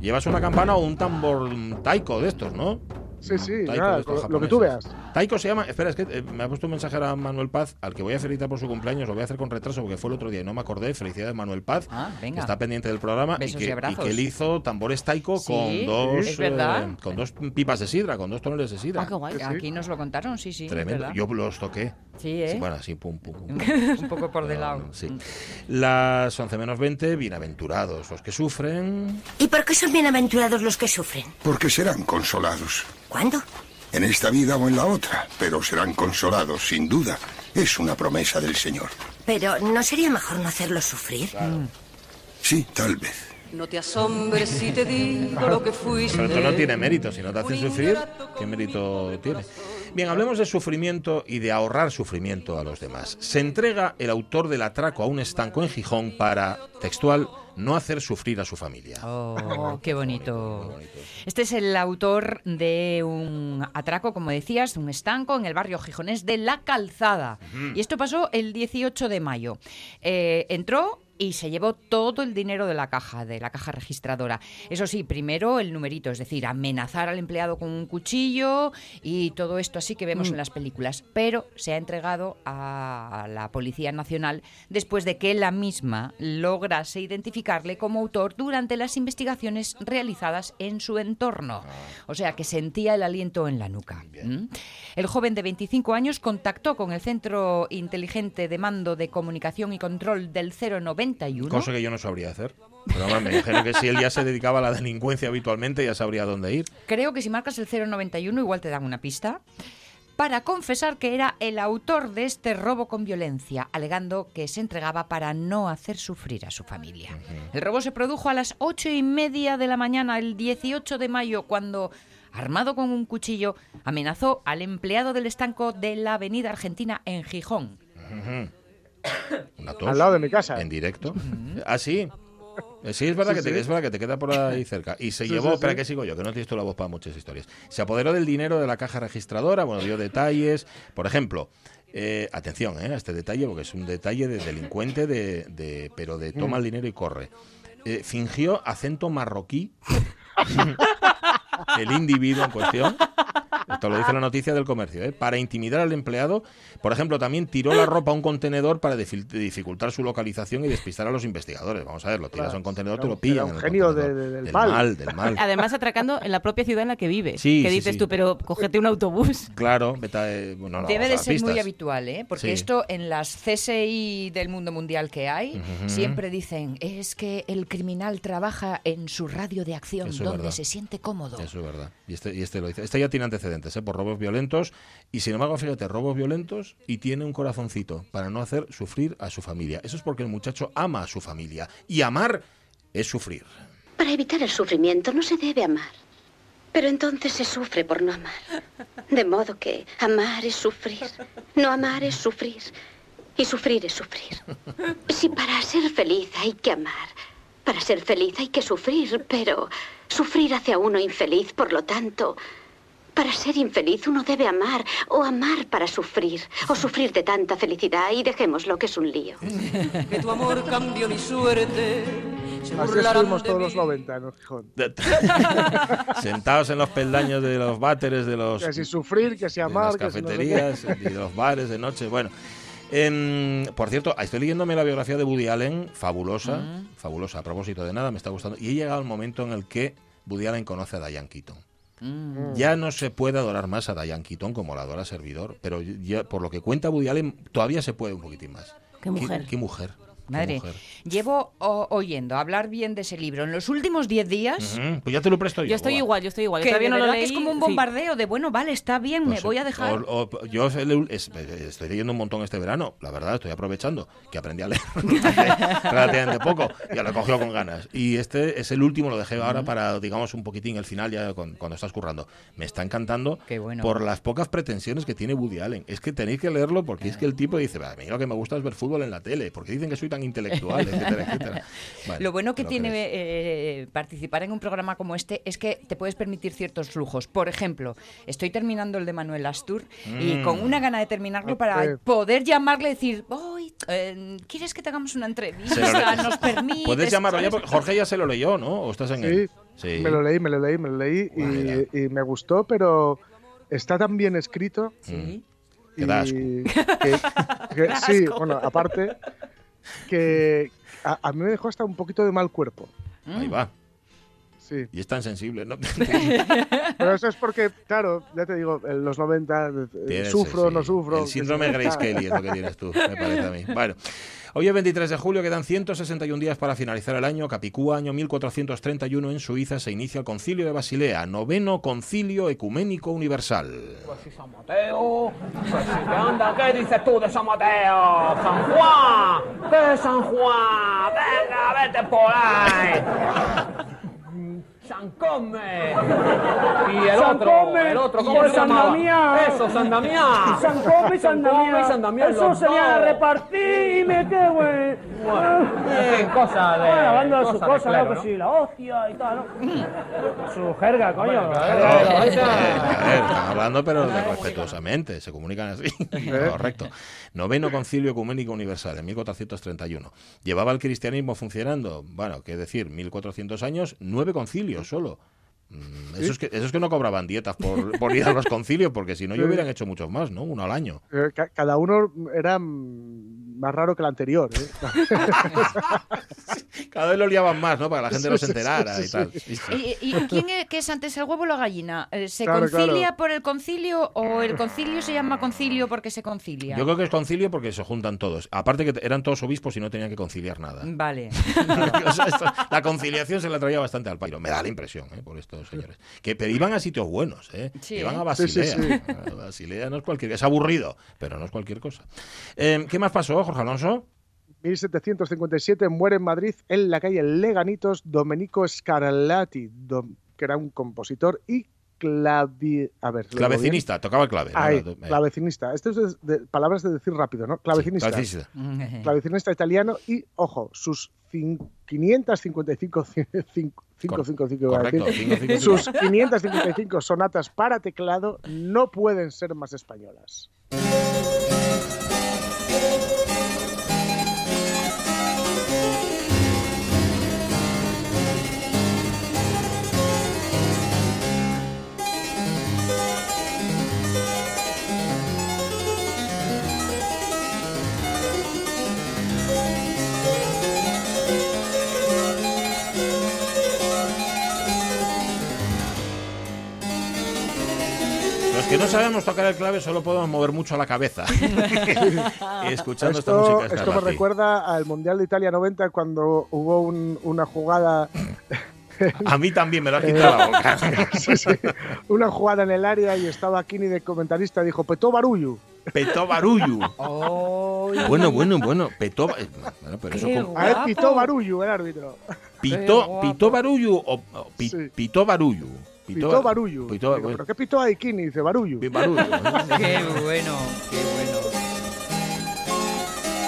Llevas una campana o un tambor taiko de estos, ¿no? Sí, sí, Taiko nada, lo, lo que tú veas. Taiko se llama, espera, es que eh, me ha puesto un mensaje a Manuel Paz, al que voy a felicitar por su cumpleaños, lo voy a hacer con retraso porque fue el otro día y no me acordé. Felicidades Manuel Paz, Ah, que venga. está pendiente del programa y Besos y que, abrazos. que él hizo tambores Taiko Sí, con dos eh, con dos pipas de sidra, con dos tonelas de sidra. Ah, qué guay. Aquí nos lo contaron, sí, sí. Tremendo. Yo los toqué. Sí, ¿eh? Sí, bueno, así pum pum. pum. Un poco por de lado. sí. Las 11 menos 20, bienaventurados los que sufren. ¿Y por qué son bienaventurados los que sufren? Porque serán consolados. ¿Cuándo? En esta vida o en la otra, pero serán consolados, sin duda. Es una promesa del Señor. Pero ¿no sería mejor no hacerlos sufrir? Sí, tal vez. No te asombres si te digo lo que fuiste. Pero esto no tiene mérito, si no te hacen sufrir, ¿qué mérito tiene? Bien, hablemos de sufrimiento y de ahorrar sufrimiento a los demás. Se entrega el autor del atraco a un estanco en Gijón para, textual, no hacer sufrir a su familia. Oh, qué bonito. Este es el autor de un atraco, como decías, un estanco en el barrio gijonés de La Calzada. Y esto pasó el 18 de mayo. Eh, entró y se llevó todo el dinero de la caja, de la caja registradora. Eso sí, primero el numerito, es decir, amenazar al empleado con un cuchillo y todo esto así que vemos en las películas. Pero se ha entregado a la Policía Nacional después de que la misma lograse identificarle como autor durante las investigaciones realizadas en su entorno. O sea, que sentía el aliento en la nuca. ¿Mm? El joven de 25 años contactó con el Centro Inteligente de Mando de Comunicación y Control del 090 Cosa que yo no sabría hacer. Pero vamos, me dijeron que si él ya se dedicaba a la delincuencia habitualmente, ya sabría dónde ir. Creo que si marcas el 091 igual te dan una pista para confesar que era el autor de este robo con violencia, alegando que se entregaba para no hacer sufrir a su familia. El robo se produjo a las ocho y media de la mañana, el 18 de mayo, cuando, armado con un cuchillo, amenazó al empleado del estanco de la Avenida Argentina en Gijón. Una tos. Al lado de mi casa. En directo. Ah, sí. Eh, Sí, es verdad, Sí, que te, sí. es verdad que te queda por ahí cerca. Y se Sí, llevó, espera que sigo yo, que no tienes tú la voz para muchas historias. Se apoderó del dinero de la caja registradora, bueno, dio detalles. Por ejemplo, eh, atención eh, a este detalle, porque es un detalle de delincuente, de, de- pero de toma el dinero y corre. Eh, fingió acento marroquí el individuo en cuestión. Esto lo dice la noticia del comercio, ¿eh? para intimidar al empleado. Por ejemplo, también tiró la ropa a un contenedor para dificultar su localización y despistar a los investigadores. Vamos a ver, lo tiras Claro, a un contenedor, te lo pillan. era un en el genio de- de- del del mal. mal. Del mal. Además, atracando en la propia ciudad en la que vive. Sí, que sí, dices sí. tú, pero cógete un autobús. Claro, vete a- eh, bueno, no, Debe de ser muy habitual, ¿eh? Porque Sí. esto en las CSI del mundo mundial que hay, siempre dicen, es que el criminal trabaja en su radio de acción, Eso donde verdad. se siente cómodo. Eso es verdad. Y este, y este lo dice. Este ya tiene antecedentes ¿eh? por robos violentos. Y sin embargo, fíjate, robos violentos y tiene un corazoncito para no hacer sufrir a su familia. Eso es porque el muchacho ama a su familia. Y amar es sufrir. Para evitar el sufrimiento no se debe amar. Pero entonces se sufre por no amar. De modo que amar es sufrir. No amar es sufrir. Y sufrir es sufrir. Si para ser feliz hay que amar, para ser feliz hay que sufrir, pero sufrir hace a uno infeliz, por lo tanto, para ser infeliz uno debe amar, o amar para sufrir, o sufrir de tanta felicidad, y dejémoslo que es un lío. Que tu amor cambió mi suerte. Se Así estuvimos de todos los 90 en Gijón. Sentados en los peldaños de los váteres, de los Que si sufrir, que si de amar, las que si no sé qué. cafeterías y de los bares de noche. Bueno, em, por cierto, estoy leyéndome la biografía de Woody Allen, fabulosa, fabulosa, a propósito de nada, me está gustando. Y he llegado al momento en el que Woody Allen conoce a Diane Keaton. Mm. Ya no se puede adorar más a Diane Keaton como la adora Servidor, pero ya, por lo que cuenta Woody Allen, todavía se puede un poquitín más. Qué mujer. Qué, mujer. Madre, llevo o- oyendo hablar bien de ese libro en los últimos 10 días. Pues ya te lo presto yo. Yo estoy igual, yo estoy igual. Que Todavía no lo leí. que es como un sí. bombardeo de, bueno, vale, está bien, me voy a dejar. o- o- yo estoy leyendo un montón este verano, la verdad, estoy aprovechando que aprendí a leer hace relativamente poco, ya lo he cogido con ganas. Y este es el último, lo dejé ahora para, digamos, un poquitín el final, ya con- cuando estás currando. Me está encantando Qué bueno. por las pocas pretensiones que tiene Woody Allen. Es que tenéis que leerlo porque es que el tipo dice, "Va, a mí lo que me gusta es ver fútbol en la tele, porque dicen que soy tan intelectual, etcétera, etcétera. Lo bueno que tiene eh, participar en un programa como este es que te puedes permitir ciertos lujos. Por ejemplo, estoy terminando el de Manuel Astur y Mm. con una gana de terminarlo para Eh. poder llamarle y decir, "Ay, eh, ¿quieres que te hagamos una entrevista? ¿Nos permites? Puedes llamarlo ya, porque Jorge ya se lo leyó, ¿no? ¿O estás en Sí, él? Sí. me lo leí, me lo leí, me lo leí y, y me gustó, pero está tan bien escrito. Sí. Y Que da asco. que- que- sí, bueno, aparte, que a, a mí me dejó hasta un poquito de mal cuerpo. Ahí va. Sí. Y es tan sensible, ¿no? Pero eso es porque, claro, ya te digo, en los 90 eh, Tienes, sufro, sí, no sufro. El síndrome Grace Kelly es lo que tienes tú, me parece a mí. Bueno, hoy es 23 de julio, quedan 161 días para finalizar el año. Capicúa, año 1431, en Suiza se inicia el concilio de Basilea, noveno concilio ecuménico universal. Pues si San Mateo, pues si ¿qué anda? ¿Qué dices tú de San Mateo? San Juan, ¿qué es San Juan? Venga, vete por ahí. San Come. Y el San otro, Come el otro, y ¿cómo el se San llamaba? Damián. Eso, San Damián. San Come y San Damián. y San Damián, Eso los sería dos. repartir y me quedo en... Bien, cosa de... Bueno, hablando de sus cosa cosas, clero, ¿no? Que sí, la hostia y tal, ¿no? Su jerga, coño. Bueno, jerga. claro. A ver, están hablando, pero respetuosamente, se comunican así. Correcto. Noveno Concilio Ecuménico Universal, en 1431. ¿Llevaba el cristianismo funcionando? Bueno, qué decir, 1400 años, nueve concilios solo. Mm, Eso es, que, que no cobraban dietas por, por ir a los concilios, porque si no, yo Sí. hubieran hecho muchos más, ¿no? Uno al año. Eh, ca- Cada uno era mm, más raro que el anterior. ¿eh? Cada vez lo liaban más, ¿no? Para que la gente no se enterara y tal. ¿Y, y quién es, qué es antes el huevo o la gallina? Eh, ¿Se Claro, concilia claro. por el concilio o el concilio se llama concilio porque se concilia? Yo creo que es concilio porque se juntan todos. Aparte que eran todos obispos y no tenían que conciliar nada. Vale. O sea, esto- la conciliación se la traía bastante al pairo. Me da la impresión, ¿eh? por estos señores. Que pero iban a sitios buenos, ¿eh? Sí, Iban a Basilea. Sí, sí, A Basilea no es cualquier Es aburrido, pero no es cualquier cosa. Eh, ¿Qué más pasó, Jorge Alonso? 1757 muere en Madrid, en la calle Leganitos, Domenico Scarlatti, dom- que era un compositor y clavi... A ver. Clavecinista, tocaba el clave. ¿no? Eh, clavecinista. Esto es de, de- palabras de decir rápido, ¿no? Clavecinista. clavecinista. clavecinista italiano y, ojo, sus cin- 555 cin- cinco- cinco- Cor- cinco- cinco, iba a Correcto, decir. cinco, cinco, cinco. Sus 555 sonatas para teclado no pueden ser más españolas. No sabemos tocar el clave solo podemos mover mucho la cabeza. Escuchando esta Esto, música. esto me recuerda al Mundial de Italia 90 cuando hubo un- una jugada A mí también me lo has quitado la boca. sí, sí, una jugada en el área y estaba Kini de comentarista dijo petó barullo Petó barullo. Bueno, bueno, bueno. Petó. eh, Bueno, pero eso como- a ver pitó barullo el árbitro Pitó, pitó barullo o, o pi- Sí. pitó barullo. Pitó barullo Pitó, Digo, pero qué pitó ahí Kini dice barullo barullo. Qué bueno, qué bueno.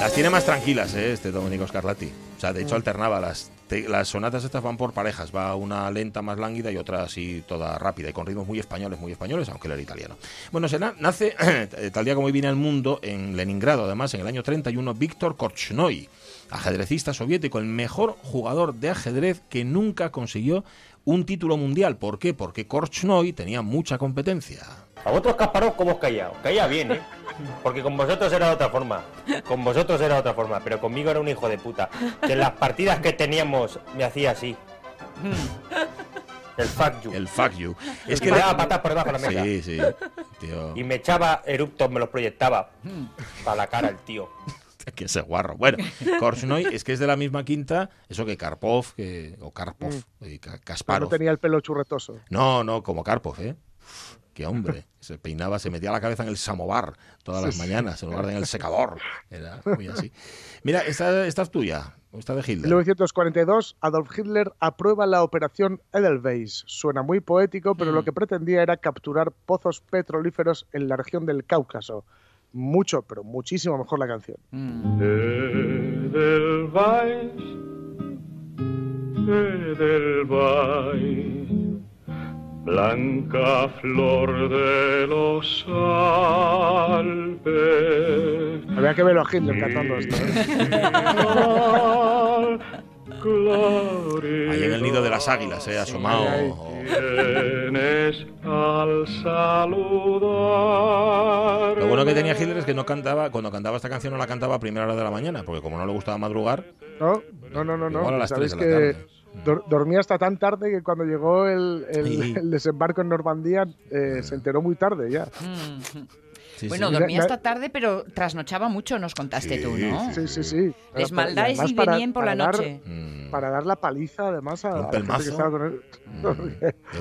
Las tiene más tranquilas, ¿eh? este Domenico Scarlatti. O sea, de hecho alternaba las te- las sonatas estas van por parejas, va una lenta más lánguida y otra así toda rápida y con ritmos muy españoles, muy españoles, aunque él era italiano. Bueno, se na- nace eh, tal día como hoy viene al mundo en Leningrado, además en el año 31 Víctor Korchnoi, ajedrecista soviético, el mejor jugador de ajedrez que nunca consiguió un título mundial. ¿Por qué? Porque Korchnoi tenía mucha competencia. A vosotros Kasparov, ¿cómo os caía? Os caía bien, ¿eh? Porque con vosotros era de otra forma. Con vosotros era de otra forma, pero conmigo era un hijo de puta. Que en las partidas que teníamos me hacía así. El fuck you. El fuck you. Es Es que me le- daba patas por debajo de la mesa. Sí, sí. Tío. Y me echaba eructos, me los proyectaba. Para la cara el tío. que ese guarro. Bueno, Korchnoi es que es de la misma quinta, eso que Karpov, que, o Karpov, y Ka- Pero no Kasparov. tenía el pelo churretoso No, no, como Karpov, ¿eh? Qué hombre. Se peinaba, se metía la cabeza en el samovar todas las Sí, sí. mañanas, en lugar de en el secador. Era muy así. Mira, esta, esta es tuya, esta de Hitler. 1942, Adolf Hitler aprueba la operación Edelweiss. Suena muy poético, pero Mm. lo que pretendía era capturar pozos petrolíferos en la región del Cáucaso. Mucho, pero muchísimo mejor la canción. Edelweiss, Edelweiss, blanca flor de los Alpes. Había que verlo a Hitler cantando esto. ¿eh? Ahí en el nido de las águilas, ¿eh? Asomado. Tienes al saludar. Lo bueno que tenía Hitler es que no cantaba, cuando cantaba esta canción no la cantaba a primera hora de la mañana, porque como no le gustaba madrugar, No, no, no, no. no. Igual a las Sabéis tres de la que tarde. Dor- dormía hasta tan tarde que cuando llegó el, el- Sí. el desembarco en Normandía eh, se enteró muy tarde ya. Sí, Bueno, sí. dormía hasta tarde, pero trasnochaba mucho, nos contaste Sí, tú, ¿no? Sí, sí, sí. Les Y maldades y para- venían por la dar- noche. Mm, Para dar la paliza, además, a, Un a la gente que pelmazo. estaba con él.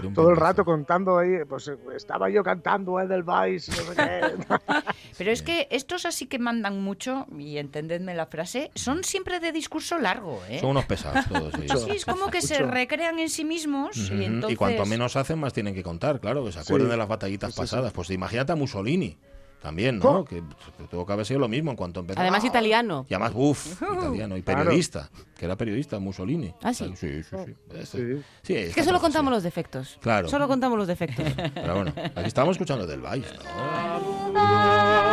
mm, Todo el rato contando ahí, pues eh, estaba yo cantando Edelweiss, no sé qué. Pero es que estos así que mandan mucho, y entendedme la frase, son siempre de discurso largo, ¿eh? Son unos pesados todos ellos. Sí, es como que se recrean en sí mismos y entonces... Y cuanto menos hacen, más tienen que contar, claro, que se acuerden Sí. de las batallitas Sí, sí, sí. pasadas. Pues imagínate a Mussolini también, ¿no? ¿Cómo? Que tuvo que haber sido lo mismo en cuanto empezó. Además italiano. Y además, buf, italiano. Y Claro. periodista, que era periodista, Mussolini. Ah, sí. Sí, sí, sí. Eso- Sí. sí, Es que solo cosa, contamos sí. los defectos. Claro. Solo contamos los defectos. Pero bueno, aquí estábamos escuchando del Vice, ¿no?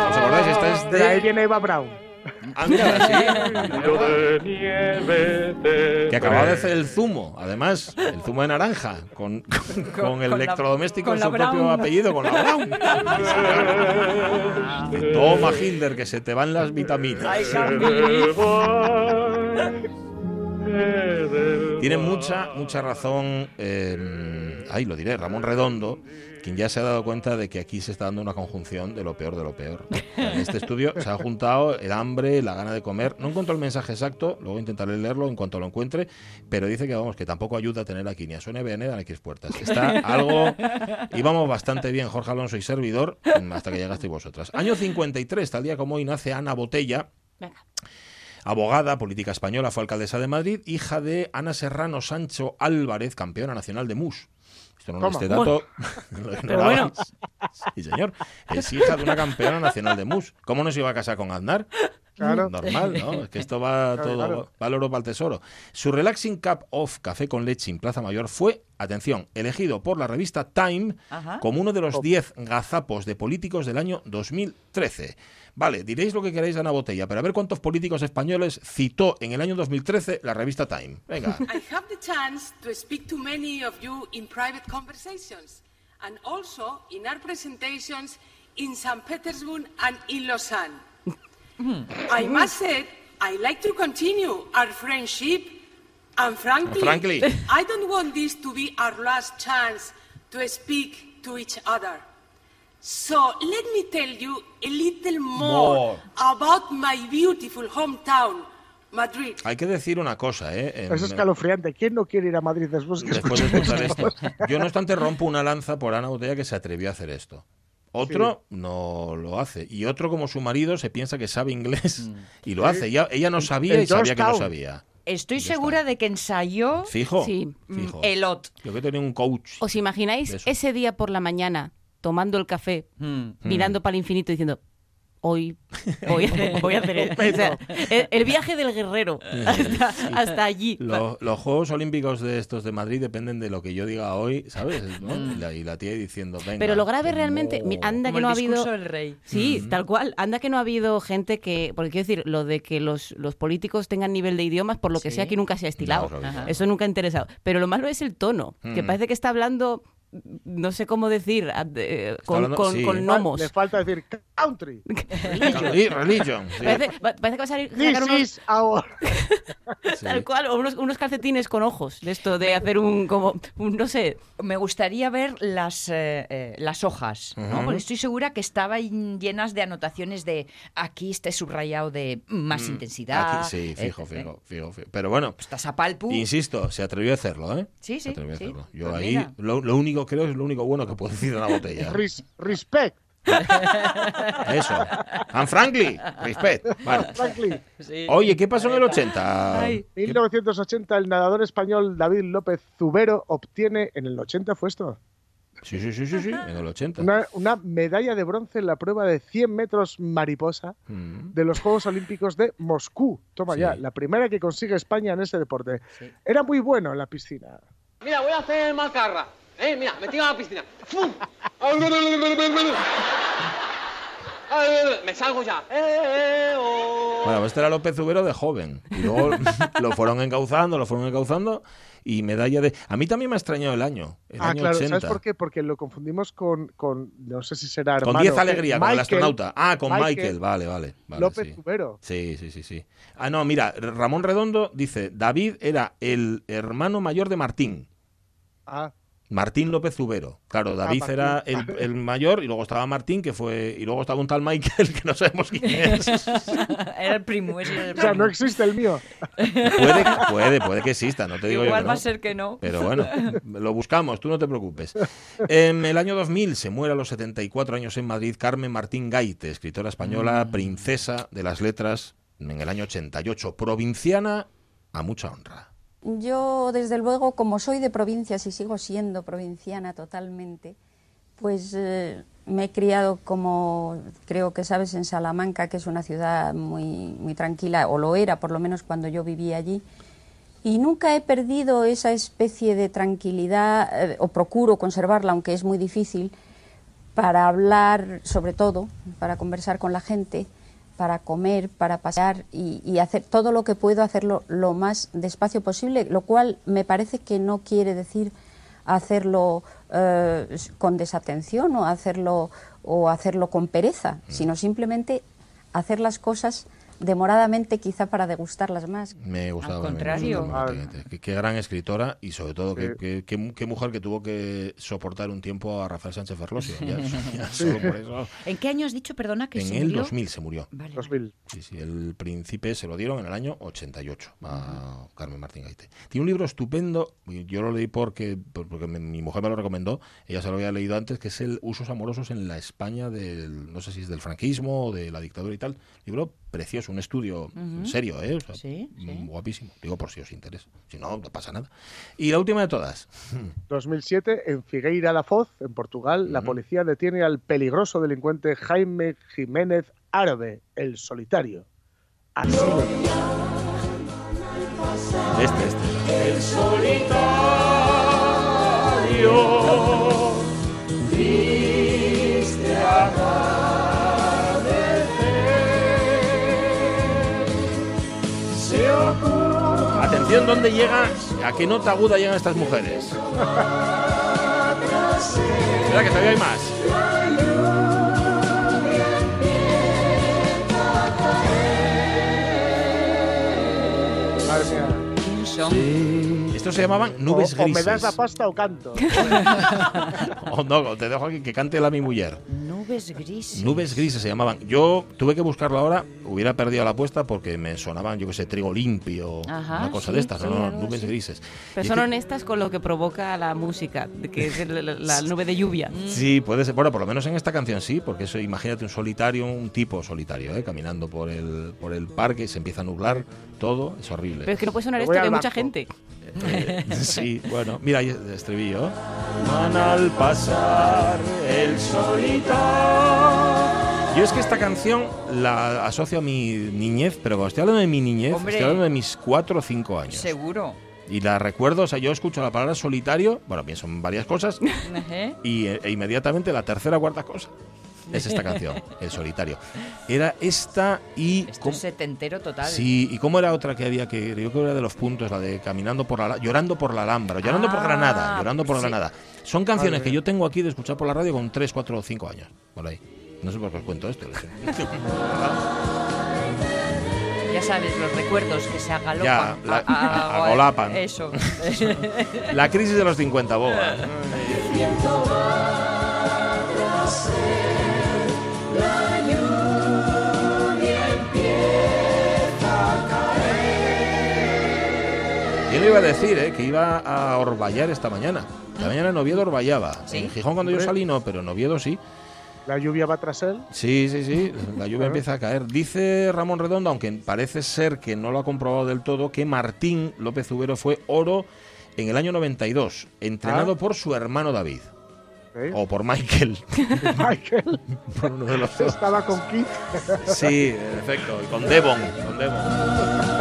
¿Os acordáis? Esta es De ahí viene Eva Brown. Ah, mira, sí. De nieve Que acababa de hacer el zumo, además, el zumo de naranja, con, con, con el con electrodoméstico la su propio apellido, con la Brown. De Toma, Hinder, que se te van las vitaminas. Tiene mucha, mucha razón, eh, ahí lo diré, Ramón Redondo, quien ya se ha dado cuenta de que aquí se está dando una conjunción de lo peor de lo peor. En este estudio se ha juntado el hambre, la gana de comer. No encuentro el mensaje exacto, luego intentaré leerlo en cuanto lo encuentre, pero dice que vamos, que tampoco ayuda a tener aquí ni a Sonia Benet ni a X Puertas. Está algo. Íbamos bastante bien, Jorge Alonso y servidor, hasta que llegasteis vosotras. Año 53, tal día como hoy, nace Ana Botella. Venga. Abogada, política española, fue alcaldesa de Madrid, hija de Ana Serrano Sancho Álvarez, campeona nacional de mus. Esto no Toma. este dato. lo Pero ignorabais. bueno. Sí, señor. Es hija de una campeona nacional de mus. ¿Cómo no se iba a casar con Aznar? Claro. Normal, ¿no? Es que esto va Claro, todo, claro. va al oro para el tesoro. Su Relaxing Cup of Café con Leche en Plaza Mayor fue, atención, elegido por la revista Time Ajá. como uno de los 10 gazapos de políticos del año 2013. Vale, diréis lo que queréis de Ana Botella, pero a ver cuántos políticos españoles citó en el año 2013 la revista Time. Venga. I have the chance to speak to many of you in private conversations and also in our presentations in St. Petersburg and in Lausanne. I must say, I like to continue our friendship and frankly, Frankly. I don't want this to be our last chance to speak to each other. So let me tell you a little more, More. about my beautiful hometown, Madrid. Hay que decir una cosa, ¿eh? Es escalofriante. ¿Quién no quiere ir a Madrid después que después de escuchar esto. Yo no obstante rompo una lanza por Ana Botella que se atrevió a hacer esto. Otro no lo hace. Y otro, como su marido, se piensa que sabe inglés y lo Sí. hace. Ella, ella no sabía y sabía que no sabía. Estoy segura de que ensayó Fijo. Sí. Fijo. Elot. Yo que tenía un coach. ¿Os imagináis ese día por la mañana tomando el café, Hmm. mirando para el infinito diciendo, hoy voy a, voy a hacer el, o sea, el- el viaje del guerrero hasta, hasta allí? Lo- los Juegos Olímpicos de estos de Madrid dependen de lo que yo diga hoy, ¿sabes? ¿No? Mm. Y, la, y la tía diciendo, venga. Pero lo grave realmente, no. anda Como que no ha el habido... del rey. Sí, Mm. tal cual. Anda que no ha habido gente que... Porque quiero decir, lo de que los, los políticos tengan nivel de idiomas, por lo que Sí. sea, que nunca se ha estilado. No, Eso nunca ha interesado. Pero lo malo es el tono, que Mm. parece que está hablando, no sé cómo decir, de- con, hablando- con- sí. con gnomos. Le falta decir country. Y religion. sí. Parece, pa- parece que va a salir This unos, is our... Tal cual, o unos, unos calcetines con ojos, de esto de hacer un, como, un, no sé, Me gustaría ver las, eh, eh, las hojas, ¿no? Ujú. Porque estoy segura que estaban llenas de anotaciones de aquí está subrayado de más Mm, intensidad. aquí- sí, fijo, eh, fijo, fijo, fijo. Pero bueno, Estás a palpu. insisto, se atrevió a hacerlo, ¿eh? Sí, Se sí, atrevió a sí. hacerlo. Yo Pues ahí, lo, lo único creo es lo único bueno que puedo decir de una botella. Res- respect. Eso. And frankly, respect. Bueno. Franklin. Oye, ¿qué pasó en el 80? Ay. ¿Qué- 1980, el nadador español David López Zubero obtiene, en el 80 fue esto, Sí, sí, sí, sí, sí, en el 80. una, una medalla de bronce en la prueba de 100 metros mariposa Mm. de los Juegos Olímpicos de Moscú. Toma Sí. ya, la primera que consigue España en ese deporte. Era muy bueno en la piscina. Mira, voy a hacer macarra. Eh, mira, me tiro a la piscina. ¡Fum! Me salgo ya. Eh, oh. Bueno, este era López Ubero de joven. Y luego lo fueron encauzando, lo fueron encauzando. Y medalla de. A mí también me ha extrañado el año. El ah, año claro, 80. ¿sabes por qué? Porque lo confundimos con, con no sé si será Con hermano, 10 ¿qué? alegría, con el astronauta. Ah, con Michael, vale, vale. vale, López sí. Sí, sí, sí, sí. Ah, no, mira, Ramón Redondo dice, David era el hermano mayor de Martín. Ah, Martín López Ubero. Claro, David Ah, era el, mayor y luego estaba Martín, que fue. Y luego estaba un tal Michael, que no sabemos quién es. Era el primo, ese era el O sea, primo. no existe el mío. Puede, puede, puede que exista, no te digo yo. Igual que va a ser que no. Pero bueno, lo buscamos, tú no te preocupes. En el año 2000 se muere a los 74 años en Madrid Carmen Martín Gaite, escritora española, Mm. princesa de las letras en el año 88, provinciana a mucha honra. Yo, desde luego, como soy de provincias y sigo siendo provinciana totalmente, pues eh, me he criado como creo que sabes en Salamanca, que es una ciudad muy, muy tranquila, o lo era por lo menos cuando yo vivía allí, y nunca he perdido esa especie de tranquilidad, eh, o procuro conservarla, aunque es muy difícil, para hablar sobre todo, para conversar con la gente, para comer, para pasear y, y hacer todo lo que puedo hacerlo lo más despacio posible, lo cual me parece que no quiere decir hacerlo eh, con desatención o hacerlo o hacerlo con pereza, sino simplemente hacer las cosas demoradamente quizá para degustarlas más. Me gustaba. Al contrario. gustaba. Qué, qué gran escritora y sobre todo qué, Sí. qué- qué- qué mujer que tuvo que soportar un tiempo a Rafael Sánchez Ferlosio. Ya, ya solo por eso. ¿En qué año has dicho, perdona, que En se el murió? 2000 se murió. Vale, vale. 2000. Sí, sí, el príncipe se lo dieron en el año 88 a Carmen Martín Gaite. Tiene un libro estupendo, yo lo leí porque, por- porque mi, mi mujer me lo recomendó, ella se lo había leído antes, que es el Usos amorosos en la España del, no sé si es del franquismo o de la dictadura y tal. Libro precioso, un estudio serio, ¿eh? O sea, Sí, sí. mm, Guapísimo. Digo por si os interesa. Si no, no pasa nada. Y la última de todas. 2007, en Figueira da Foz, en Portugal, la policía detiene al peligroso delincuente Jaime Jiménez Árabe, el solitario. Así lo Este, este. El solitario ¿dónde llega? ¿A qué nota aguda llegan estas mujeres? Espera, que todavía hay más. Madre mía. ¿Quién son? Estos se llamaban nubes o, o me grises. das la pasta o canto. O no, te dejo aquí que cante la mi mujer. Nubes grises. Nubes grises se llamaban. Yo tuve que buscarlo ahora, hubiera perdido la apuesta porque me sonaban, yo que sé, trigo limpio, Ajá, una cosa sí, de estas, sí, no, no, nubes así. grises. Pero Y son que- honestas con lo que provoca la música, de que es el- la, la nube de lluvia. Sí, puede ser. Bueno, por lo menos en esta canción sí, porque eso, imagínate un solitario, un tipo solitario, ¿eh? caminando por el, por el parque y se empieza a nublar todo, es horrible. Pero es que no puede sonar esto, voy que hay al mucha gente. Eh, sí, bueno, mira ahí el estribillo. Al pasar el solitario. Yo es que esta canción la asocio a mi niñez, pero cuando estoy hablando de mi niñez, Hombre. estoy hablando de mis cuatro o cinco años. Seguro. Y la recuerdo, o sea, yo escucho la palabra solitario, bueno, pienso en varias cosas, y e, e inmediatamente la tercera o cuarta cosa es esta canción, El solitario. Era esta y... Esto ¿cómo- es setentero total. Sí, ¿y cómo era otra que había que.? Yo creo que era de los puntos, la de Caminando por la. Llorando por la Alhambra, Llorando por Ah, Granada, Llorando por sí. Granada. Son canciones que yo tengo aquí de escuchar por la radio con 3, 4 o 5 años. Por ahí. No sé por qué os cuento esto. Ya sabes, los recuerdos que se agalopan. Ya, la- a- a- agolapan. Eso. La crisis de los 50, boba. Yo le iba a decir eh, que iba a Orvallar esta mañana. La mañana en Oviedo Orvallaba. ¿Sí? En Gijón cuando yo salí no, pero en Oviedo sí. La lluvia va tras él. Sí, sí, sí, la lluvia Claro. empieza a caer. Dice Ramón Redondo, aunque parece ser que no lo ha comprobado del todo, que Martín López Ubero fue oro en el año 92, entrenado Ah. por su hermano David. ¿eh? O por Michael. Michael por uno de los dos. estaba con Kit. Sí, en efecto. Y con Devon. Con Devon.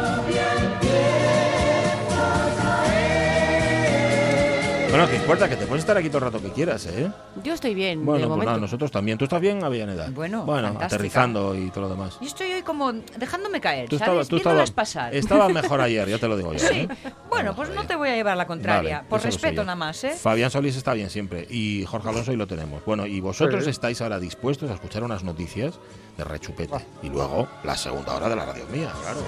Bueno, ¿qué importa? Que te puedes estar aquí todo el rato que quieras, ¿eh? Yo estoy bien, de Bueno, pues momento. nada, nosotros también. ¿Tú estás bien, Avellaneda? Bueno, Bueno, fantástica. aterrizando y todo lo demás. Yo estoy hoy como dejándome caer, Tú ¿sabes? estabas, pasar. estabas mejor ayer, ya te lo digo yo. Sí. ¿eh? Bueno, pues no te voy a llevar la contraria. Vale, por respeto nada más, ¿eh? Fabián Solís está bien siempre y Jorge Alonso y lo tenemos. Bueno, y vosotros Sí. estáis ahora dispuestos a escuchar unas noticias de rechupete y luego la segunda hora de la radio mía, claro.